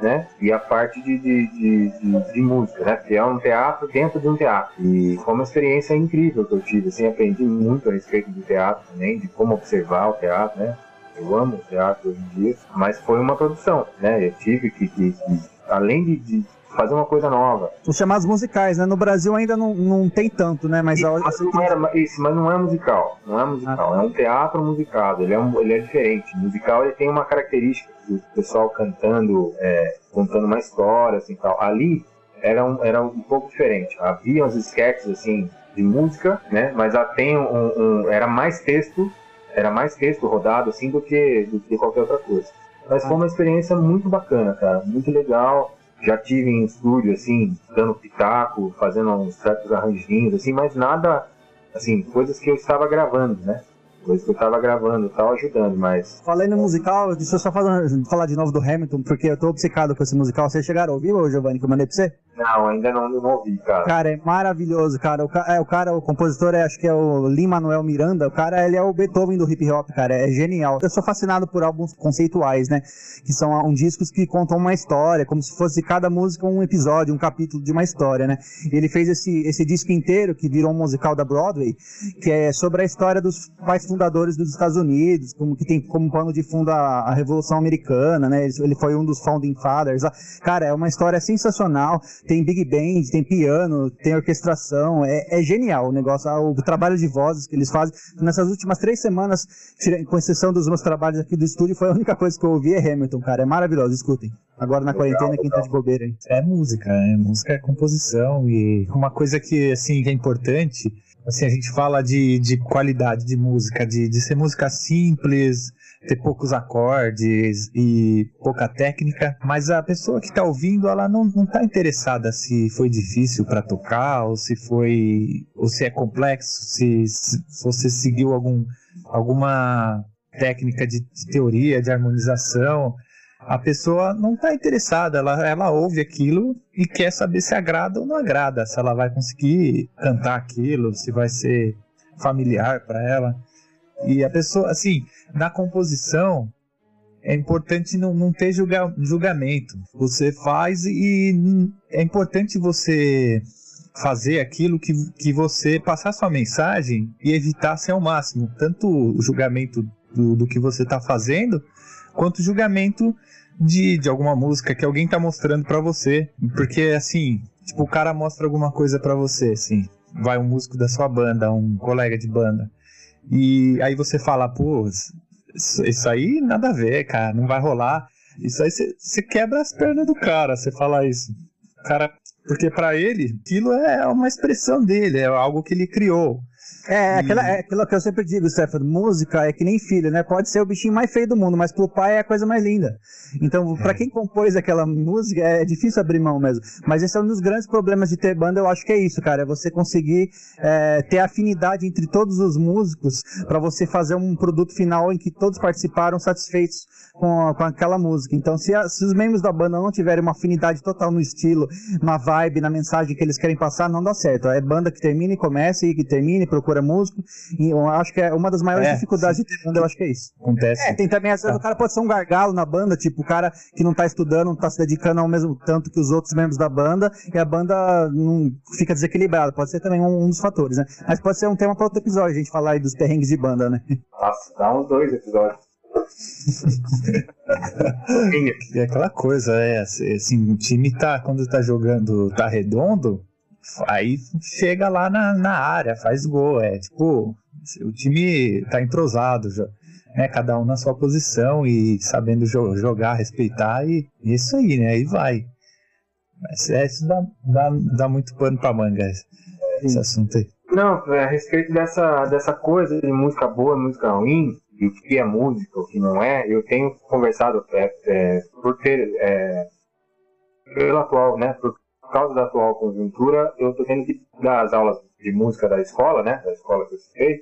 né? E a parte de, de, de, de, música, né? Que é um teatro dentro de um teatro. E foi uma experiência incrível que eu tive, assim, aprendi muito a respeito do teatro também, de como observar o teatro, né? Eu amo teatro hoje em dia, mas foi uma produção, né? Eu tive que, que, que além de, de, fazer uma coisa nova. Os chamados musicais, né? No Brasil ainda não, não tem tanto, né? Mas Isso, a- mas não era- isso, mas não é musical. Não é musical. Ah. É um teatro musicado. Ele é, um- ele é diferente. Musical ele tem uma característica do pessoal cantando, é, contando uma história, assim tal. Ali era um, era um pouco diferente. Havia uns sketches assim de música, né? Mas tem um, um- era mais texto, era mais texto rodado assim do que do que qualquer outra coisa. Mas foi uma experiência muito bacana, cara, muito legal. Já tive em estúdio assim, dando pitaco, fazendo uns certos arranjinhos assim, mas nada assim, coisas que eu estava gravando, né? Coisas que eu estava gravando tal, ajudando, mas Falando em musical, deixa eu só falar, falar de novo do Hamilton, porque eu tô obcecado com esse musical. Vocês chegaram a ouvir, ô Giovanni, que eu mandei pra você? não, ainda não, não ouvi, cara. Cara, é maravilhoso, cara. O, ca- é, o cara, o compositor, é, acho que é o Lin-Manuel Miranda. O cara, ele é o Beethoven do hip hop, cara. É genial. Eu sou fascinado por álbuns conceituais, né? Que são um, discos que contam uma história, como se fosse cada música um episódio, um capítulo de uma história, né? E ele fez esse, esse disco inteiro, que virou um musical da Broadway, que é sobre a história dos pais fundadores dos Estados Unidos, como que tem como pano de fundo a, a Revolução Americana, né? Ele, ele foi um dos founding fathers. lá. Cara, é uma história sensacional. Tem big band, tem piano, tem orquestração. É, é genial o negócio, ah, o trabalho de vozes que eles fazem. Nessas últimas três semanas, com exceção dos meus trabalhos aqui do estúdio, foi a única coisa que eu ouvi é Hamilton, cara. É maravilhoso, escutem. Agora na quarentena, quem tá de bobeira, hein? É música, né? Música é composição e uma coisa que, assim, que é importante, assim, a gente fala de, de qualidade de música, de, de ser música simples, ter poucos acordes e pouca técnica, mas a pessoa que tá ouvindo, ela não, não tá interessada se foi difícil para tocar, ou se foi, ou se é complexo, se, se você seguiu algum, alguma técnica de, de teoria, de harmonização, a pessoa não está interessada, ela, ela ouve aquilo e quer saber se agrada ou não agrada, se ela vai conseguir cantar aquilo, se vai ser familiar para ela. E a pessoa, assim, na composição é importante não, não ter julga, julgamento. Você faz e é importante você fazer aquilo que, que você passar sua mensagem e evitar ser ao máximo tanto o julgamento do, do que você está fazendo quanto julgamento de, de alguma música que alguém tá mostrando pra você. Porque, assim, tipo, o cara mostra alguma coisa pra você, assim. Vai um músico da sua banda, um colega de banda. E aí você fala, pô, isso, aí nada a ver, cara, não vai rolar. Isso aí você- quebra as pernas do cara, você falar isso. O cara, porque pra ele, aquilo é uma expressão dele, é algo que ele criou. É, aquela, é aquilo que eu sempre digo, Stefano, música é que nem filho, né? Pode ser o bichinho mais feio do mundo, mas pro pai é a coisa mais linda. Então, pra quem compôs aquela música, é difícil abrir mão mesmo. Mas esse é um dos grandes problemas de ter banda, eu acho que é isso, cara. É você conseguir é, ter afinidade entre todos os músicos pra você fazer um produto final em que todos participaram satisfeitos com, a- com aquela música. Então, se, a- se os membros da banda não tiverem uma afinidade total no estilo, na vibe, na mensagem que eles querem passar, não dá certo. É banda que termina e começa e que termina e procura músico. E eu acho que é uma das maiores É, dificuldades de ter banda, eu acho que é isso. Acontece. É, tem também, às vezes, o cara pode ser um gargalo na banda, tipo, o cara que não tá estudando, não tá se dedicando ao mesmo tanto que os outros membros da banda, e a banda não fica desequilibrada. Pode ser também um, um dos fatores, né? Mas pode ser um tema para outro episódio, a gente falar aí dos perrengues de banda, né? Nossa, dá uns dois episódios. E é aquela coisa, é, assim, o time tá, quando tá jogando, tá redondo, aí chega lá na, na área, faz gol, é tipo, o time tá entrosado, já, né, cada um na sua posição e sabendo jo- jogar, respeitar e e isso aí, né, aí vai. Mas é, isso dá, dá, dá muito pano pra manga, esse, esse assunto aí. Não, é, a respeito dessa, dessa coisa de música boa, música ruim, e o que é música, o que não é, eu tenho conversado é, é, por ter, é, pelo atual, né, por causa da atual conjuntura, eu tô tendo que dar as aulas de música da escola, né, da escola que eu citei,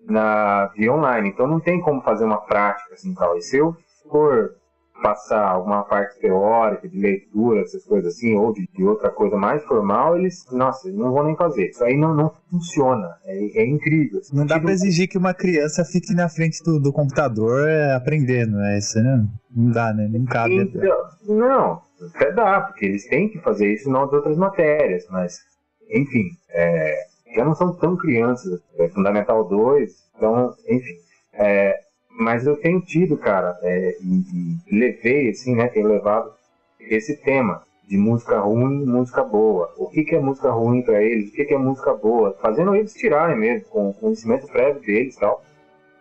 na, via online, então não tem como fazer uma prática assim tal, e se eu for passar alguma parte teórica, de leitura, essas coisas assim, ou de, de outra coisa mais formal, eles, nossa, não vão nem fazer. Isso aí não, não funciona. É, é incrível. assim. Não dá Tipo, pra exigir que uma criança fique na frente do, do computador é, aprendendo, é isso, né? Não dá, né? Não cabe. Então, não, até dá, porque eles têm que fazer isso nas outras matérias, mas, enfim, é, já não são tão crianças, é Fundamental 2, então, enfim. É, mas eu tenho tido, cara, é, e, e levei, assim, né, tenho levado esse tema de música ruim música boa. O que, que é música ruim para eles, o que, que é música boa, fazendo eles tirarem mesmo, com o conhecimento prévio deles tal.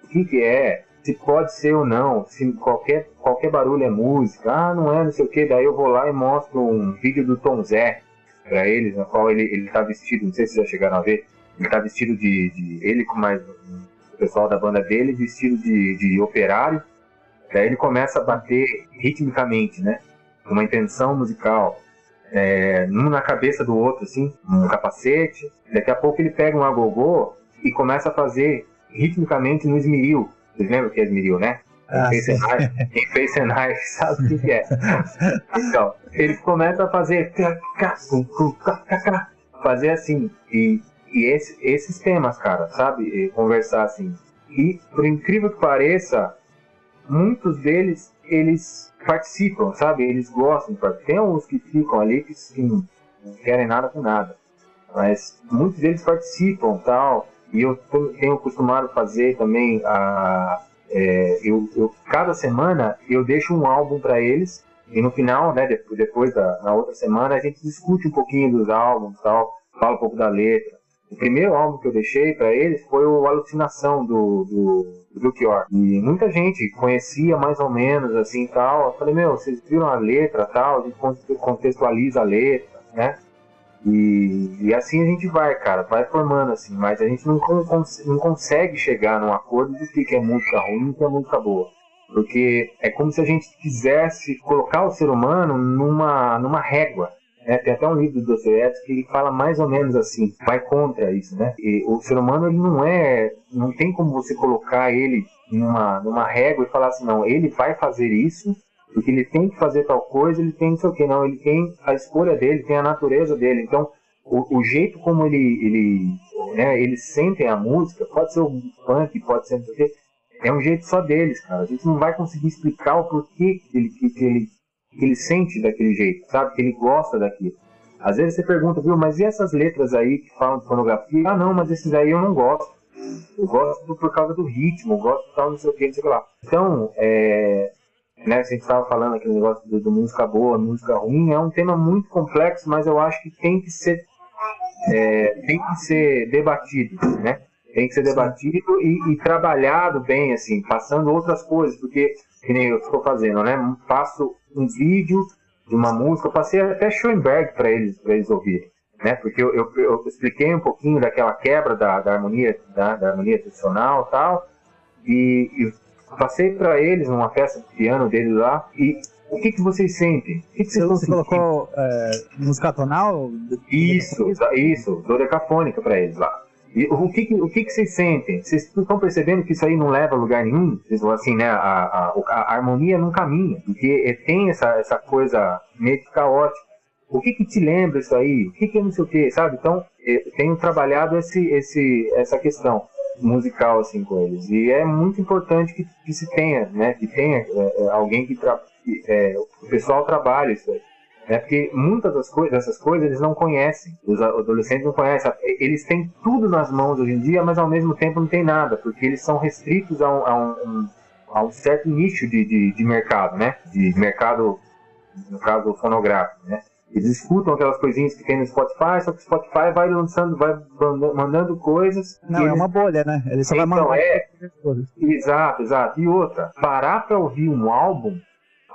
O que, que é, se pode ser ou não, se qualquer, qualquer barulho é música, ah, não é, não sei o que, daí eu vou lá e mostro um vídeo do Tom Zé para eles, na qual ele, ele tá vestido, não sei se já chegaram a ver, ele tá vestido de, de ele com mais o pessoal da banda dele, vestido de, de operário, daí ele começa a bater ritmicamente, né? uma intenção musical, é, um na cabeça do outro, assim, um capacete. Daqui a pouco ele pega um agogô e começa a fazer ritmicamente no esmeril. Vocês lembram que esmeril, né? Ah, quem, fez Senai, quem fez Senai sabe o que, que é. Então, ele começa a fazer fazer assim, e, e esse, esses temas, cara, sabe? E conversar assim. E, por incrível que pareça, muitos deles, eles participam, sabe? Eles gostam. Tem uns que ficam ali que sim, não querem nada com nada. Mas muitos deles participam tal. E eu tenho acostumado fazer também a. É, eu, eu, cada semana eu deixo um álbum para eles e no final, né, depois da na outra semana a gente discute um pouquinho dos álbuns, tal, fala um pouco da letra. O primeiro álbum que eu deixei para eles foi o Alucinação do, do Belchior. E muita gente conhecia mais ou menos assim tal. Eu falei, meu, vocês viram a letra tal? A gente contextualiza a letra, né? E, e assim a gente vai, cara, vai formando assim, mas a gente não, não consegue chegar num acordo do que é música ruim e que é música boa. Porque é como se a gente quisesse colocar o ser humano numa, numa régua. Né? Tem até um livro do Dostoiévski que ele fala mais ou menos assim, vai contra isso, né? E o ser humano ele não é, não tem como você colocar ele numa, numa régua e falar assim, não, ele vai fazer isso porque ele tem que fazer tal coisa, ele tem não sei o que, não, ele tem a escolha dele, tem a natureza dele. Então, o, o jeito como ele, ele, né, eles sentem a música, pode ser um funk, pode ser o que, é um jeito só deles, cara. A gente não vai conseguir explicar o porquê que ele, que, ele que ele sente daquele jeito, sabe? Que ele gosta daquilo. Às vezes você pergunta, viu, mas e essas letras aí que falam de pornografia? Ah, não, mas esses aí eu não gosto. Eu gosto por causa do ritmo, eu gosto tal, não sei o que, não sei o que lá. Então, é, né, a gente estava falando aquele negócio do, do, música boa, música ruim, é um tema muito complexo, mas eu acho que tem que ser, é, tem que ser debatido, né? Tem que ser debatido e, e, trabalhado bem, assim, passando outras coisas, porque, que nem eu estou fazendo, né? Faço um vídeo de uma música, passei até Schoenberg para eles, para eles ouvirem, né? Porque eu, eu, eu, expliquei um pouquinho daquela quebra da, da harmonia, da, da, harmonia tradicional, tal, e, e passei para eles numa festa de piano deles lá e o que, que vocês sentem? O que, que vocês você colocou é, música tonal? Isso, isso, dodecafônica para eles lá. E o que, o que, que vocês sentem? Vocês estão percebendo que isso aí não leva a lugar nenhum? Vocês assim, né? A, a, a, harmonia não caminha, porque tem essa, essa coisa meio que caótica. O que, que te lembra isso aí? O que, que é não sei o que, sabe? Então, eu tenho trabalhado esse, esse, essa questão musical assim com eles. E é muito importante que, que se tenha, né? Que tenha é, é alguém que, tra... é, o pessoal trabalhe isso aí. É porque muitas das coisas, dessas coisas eles não conhecem. Os adolescentes não conhecem. Eles têm tudo nas mãos hoje em dia, mas ao mesmo tempo não tem nada, porque eles são restritos a um, a um, a um certo nicho de, de, de, mercado, né? De mercado, no caso, fonográfico, né? Eles escutam aquelas coisinhas que tem no Spotify, só que o Spotify vai lançando, vai mandando coisas. Não, é eles... uma bolha, né? Ele só então, vai mandar. É... Exato, exato. E outra, parar pra ouvir um álbum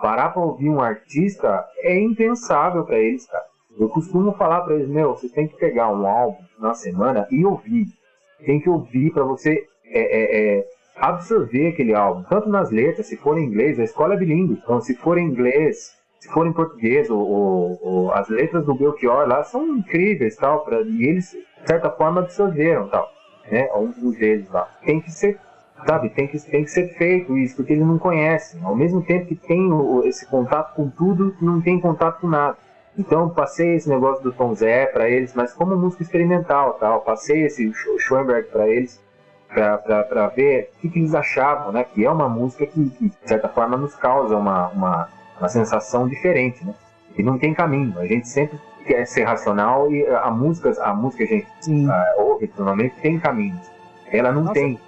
parar para ouvir um artista é impensável para eles, cara. Eu costumo falar para eles, meu, você tem que pegar um álbum na semana e ouvir. Tem que ouvir para você é, é, é, absorver aquele álbum, tanto nas letras, se for em inglês, a escola é bilíngue. Então, se for em inglês, se for em português, ou, as letras do Belchior lá são incríveis, tal, pra, e eles, de certa forma, absorveram, tal, né, alguns deles lá. Tem que ser Sabe, tem que, tem que ser feito isso, porque eles não conhecem. Ao mesmo tempo que tem o, esse contato com tudo, não tem contato com nada. Então, passei esse negócio do Tom Zé para eles, mas como música experimental, tal. Passei esse Schoenberg para eles, para ver o que, que, eles achavam, né? Que é uma música que, que, de certa forma, nos causa uma, uma, uma sensação diferente, né? E não tem caminho. A gente sempre quer ser racional e a música, a música que a gente uh, ouve, normalmente, tem caminhos. Ela não Nossa. tem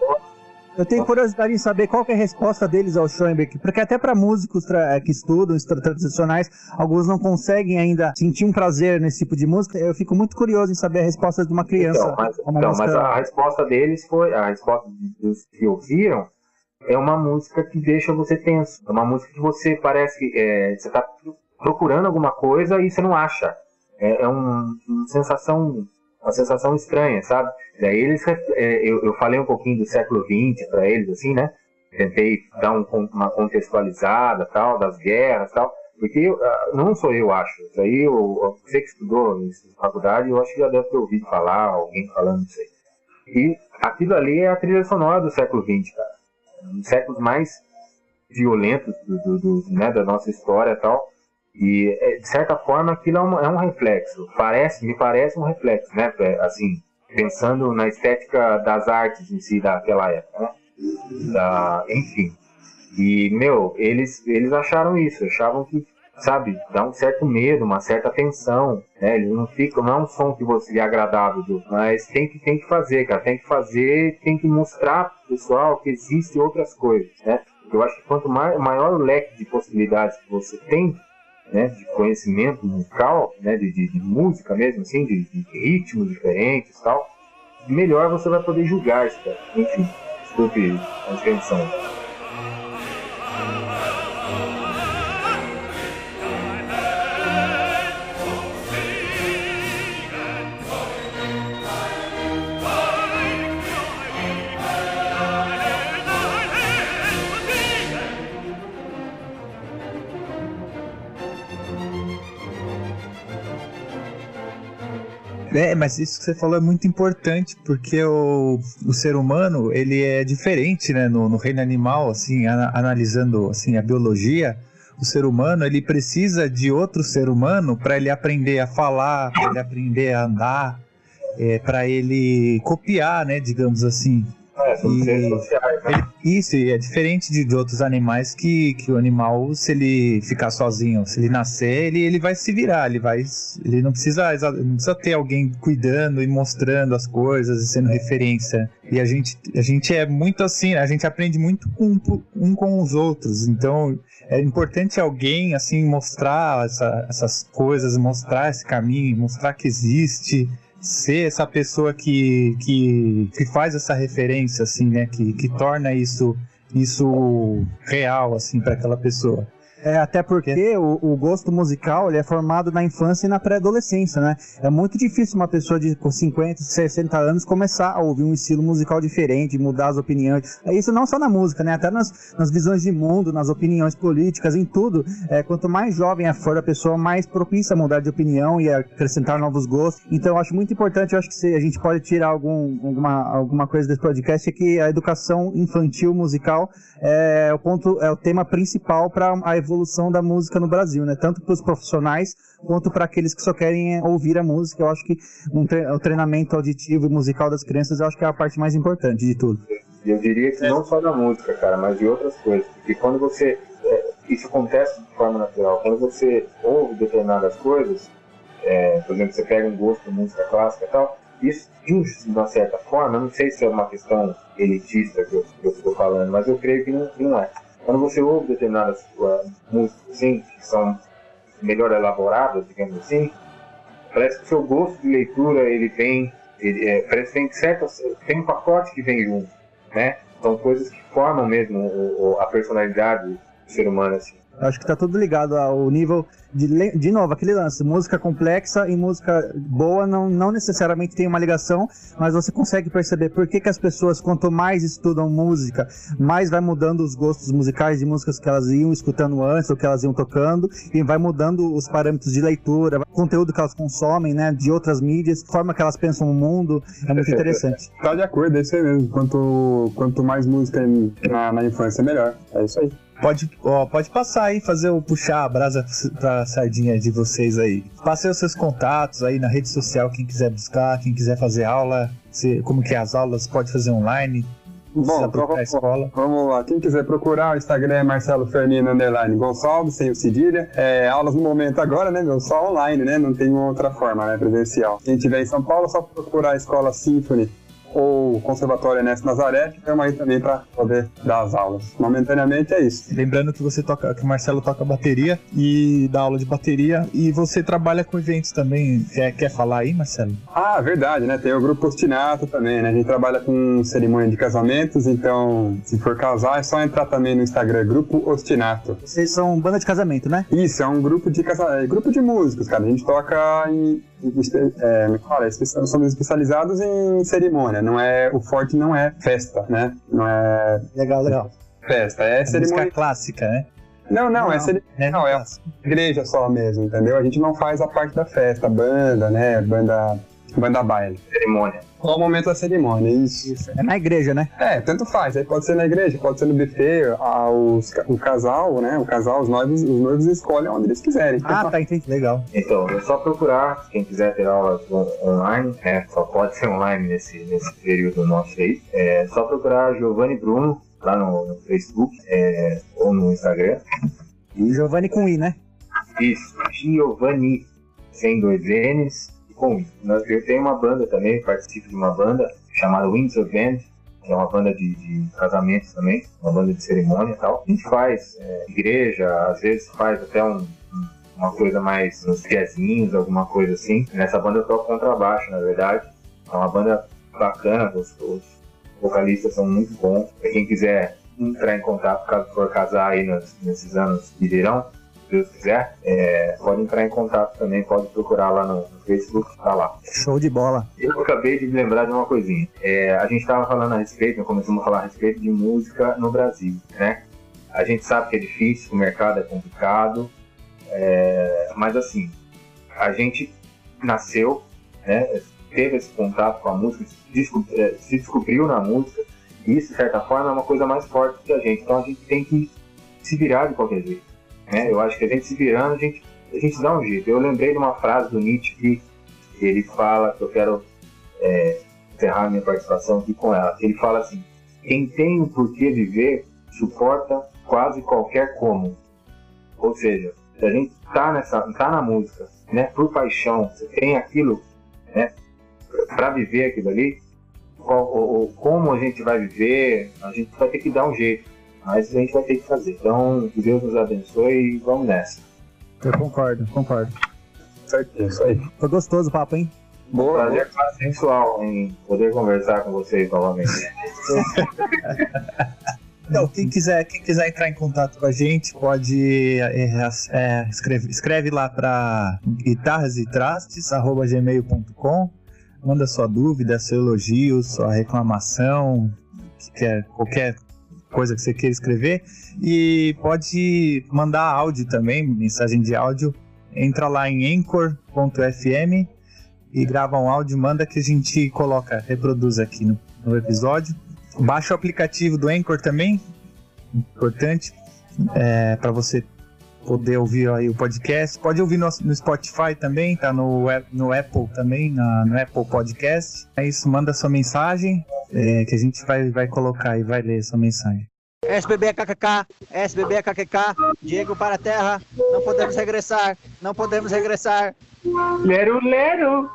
Eu tenho curiosidade em saber qual que é a resposta deles ao Schoenberg, porque até para músicos que estudam, tradicionais, alguns não conseguem ainda sentir um prazer nesse tipo de música. Eu fico muito curioso em saber a resposta de uma criança. Então, mas, então, mas a resposta deles foi, a resposta dos que ouviram é uma música que deixa você tenso. É uma música que você parece que é, você está procurando alguma coisa e você não acha. É, é um, uma sensação uma sensação estranha, sabe? Daí eles, é, eu, eu falei um pouquinho do século XX para eles, assim, né? Tentei dar um, uma contextualizada, tal, das guerras, tal, porque eu, ah, não sou eu, acho. Isso aí, eu, você que estudou em faculdade, eu acho que já deve ter ouvido falar, alguém falando isso aí. E aquilo ali é a trilha sonora do século XX, cara. Um séculos mais violentos do, do, do, né, da nossa história e tal. E, é, de certa forma, aquilo é um, é um reflexo. Parece, me parece um reflexo, né? Assim, pensando na estética das artes em si daquela época, né? Da, enfim. E, meu, eles, eles acharam isso, achavam que, sabe, dá um certo medo, uma certa tensão, né? Eles não ficam, não é um som que você é agradável, mas tem que, tem que fazer, cara, tem que fazer, tem que mostrar pro pessoal que existem outras coisas, né? Eu acho que quanto maior o leque de possibilidades que você tem, né, de conhecimento musical, né, de, de, de música mesmo, assim, de, de, ritmos diferentes e tal, melhor você vai poder julgar isso, cara. Enfim, desculpe a extensão. É, mas isso que você falou é muito importante, porque o, o ser humano, ele é diferente, né, no, no reino animal, assim, a, analisando, assim, a biologia, o ser humano, ele precisa de outro ser humano para ele aprender a falar, para ele aprender a andar, é, para ele copiar, né, digamos assim. É, e, sociais, né? isso, e é diferente de, de, outros animais que, que o animal, se ele ficar sozinho, se ele nascer, ele, ele vai se virar, ele vai. Ele não precisa, não precisa ter alguém cuidando e mostrando as coisas e sendo referência. E a gente, a gente é muito assim, a gente aprende muito com, um com os outros. Então é importante alguém assim mostrar essa, essas coisas, mostrar esse caminho, mostrar que existe ser essa pessoa que, que, que faz essa referência, assim, né? Que, que torna isso, isso real, assim, para aquela pessoa. É, até porque o, o, gosto musical ele é formado na infância e na pré-adolescência, né? É muito difícil uma pessoa de com 50, 60 anos começar a ouvir um estilo musical diferente, mudar as opiniões. É isso não só na música, né? Até nas, nas visões de mundo, nas opiniões políticas, em tudo. É, quanto mais jovem for a pessoa, mais propícia a mudar de opinião e acrescentar novos gostos. Então eu acho muito importante, eu acho que a gente pode tirar algum, alguma, alguma coisa desse podcast, é que a educação infantil musical é o ponto, é o tema principal para a evolução evolução da música no Brasil, né? Tanto para os profissionais quanto para aqueles que só querem é, ouvir a música. Eu acho que um tre o treinamento auditivo e musical das crianças, eu acho que é a parte mais importante de tudo. Eu diria que não só da música, cara, mas de outras coisas. Porque quando você. É, isso acontece de forma natural. Quando você ouve determinadas coisas, é, por exemplo, você pega um gosto por música clássica e tal, isso, de uma certa forma, eu não sei se é uma questão elitista que eu estou falando, mas eu creio que não, que não é quando você ouve determinadas uh, músicas assim, que são melhor elaboradas, digamos assim, parece que seu gosto de leitura ele vem, ele, é, parece que tem certas, tem um pacote que vem junto, né? São coisas que formam mesmo o, o, a personalidade do ser humano assim. Acho que tá tudo ligado ao nível de, de novo, aquele lance, música complexa e música boa não, não necessariamente tem uma ligação, mas você consegue perceber por que, que as pessoas, quanto mais estudam música, mais vai mudando os gostos musicais de músicas que elas iam escutando antes ou que elas iam tocando, e vai mudando os parâmetros de leitura, conteúdo que elas consomem, né, de outras mídias, forma que elas pensam no mundo, é muito interessante. tá de acordo, é isso aí mesmo. Quanto, quanto mais música na, na infância, melhor. É isso aí. Pode, ó, pode passar aí, fazer o puxar a brasa pra sardinha de vocês aí. Passei os seus contatos aí na rede social, quem quiser buscar, quem quiser fazer aula, se, como que é as aulas, pode fazer online. Bom, vamos, escola. vamos lá. Quem quiser procurar, o Instagram é Marcelo Fernino Underline Gonçalves, sem o cedilha. É, aulas no momento agora, né, meu? Só online, né? Não tem outra forma, né? Presencial. Quem tiver em São Paulo, é só procurar a Escola Symphony ou o Conservatório Ernesto Nazaré, que estamos aí também para poder dar as aulas. Momentaneamente é isso. Lembrando que você toca, que o Marcelo toca bateria e dá aula de bateria e você trabalha com eventos também. Quer, quer falar aí, Marcelo? Ah, verdade, né? Tem o grupo Ostinato também, né? A gente trabalha com cerimônia de casamentos, então se for casar é só entrar também no Instagram, Grupo Ostinato. Vocês são banda de casamento, né? Isso, é um grupo de casa... é, grupo de músicos, cara. A gente toca em. É, é que fala? Somos especializados em cerimônia. Não é, o forte não é festa, né? Não é Legal, legal. festa, é É música cerimônia. clássica, né? Não, não, é Não. cerimônia. É, Não, é igreja só mesmo, entendeu? A gente não faz a parte da festa, banda, né? Banda, banda baile. Cerimônia. Só o momento da cerimônia, isso. Isso. É na igreja, né? É, tanto faz. Aí pode ser na igreja, pode ser no buffet, a- os o casal, né? O casal, os noivos, os noivos escolhem onde eles quiserem. Ah, tá, entendi. Legal. Então, é só procurar, quem quiser ter aulas on- online, né, só pode ser online nesse, nesse período nosso aí, é só procurar Giovanni Bruno lá no, no Facebook é, ou no Instagram. E Giovanni com I, né? Isso, Giovanni, sem dois N's Nós- Eu tenho uma banda também, participo de uma banda chamada Windsor Band, que é uma banda de, de casamentos também, uma banda de cerimônia e tal. A gente faz é, igreja, às vezes faz até um, um- uma coisa mais nos jazzinhos, alguma coisa assim. Nessa banda eu toco contrabaixo, na verdade. É uma banda bacana, os, os vocalistas são muito bons. Pra quem quiser entrar em contato, caso for casar aí nos- nesses anos de verão, Deus quiser, é, pode entrar em contato também, pode procurar lá no, no Facebook, tá lá. Show de bola. Eu acabei de me lembrar de uma coisinha. É, a gente estava falando a respeito, nós começamos a falar a respeito de música no Brasil, né? A gente sabe que é difícil, o mercado é complicado, é, mas assim, a gente nasceu, né? Teve esse contato com a música, desco- é, se descobriu na música, e isso, de certa forma, é uma coisa mais forte que a gente. Então a gente tem que se virar de qualquer jeito. Né? Eu acho que a gente se virando, a gente, a gente dá um jeito. Eu lembrei de uma frase do Nietzsche que ele fala, que eu quero é, encerrar minha participação aqui com ela. Ele fala assim: quem tem o porquê viver suporta quase qualquer como. Ou seja, se a gente tá nessa, tá na música, né, por paixão, você tem aquilo, né, para viver aquilo ali, qual, ou, ou como a gente vai viver, a gente vai ter que dar um jeito. Mas a gente vai ter que fazer. Então, que Deus nos abençoe e vamos nessa. Eu concordo, concordo. Certinho, isso aí. Foi gostoso o papo, hein? Boa, Prazer sensual em poder conversar com vocês novamente. Então, quem quiser, quem quiser entrar em contato com a gente, pode é, é, escreve, escreve lá para guitarrasitrastes.gmail.com Manda sua dúvida, seu elogio, sua reclamação, que quer, qualquer coisa que você queira escrever. E pode mandar áudio também, mensagem de áudio. Entra lá em anchor.fm e grava um áudio, manda que a gente coloca, reproduz aqui no, no episódio. Baixa o aplicativo do Anchor também, importante, é, para você poder ouvir aí o podcast. Pode ouvir no, no Spotify também, tá no, no Apple também, na- no Apple Podcast. É isso, manda sua mensagem, é, que a gente vai, vai colocar e vai ler sua mensagem. SBBKKK, SBBKKK, Diego para a terra, não podemos regressar, não podemos regressar. Lero, lero!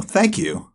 Thank you.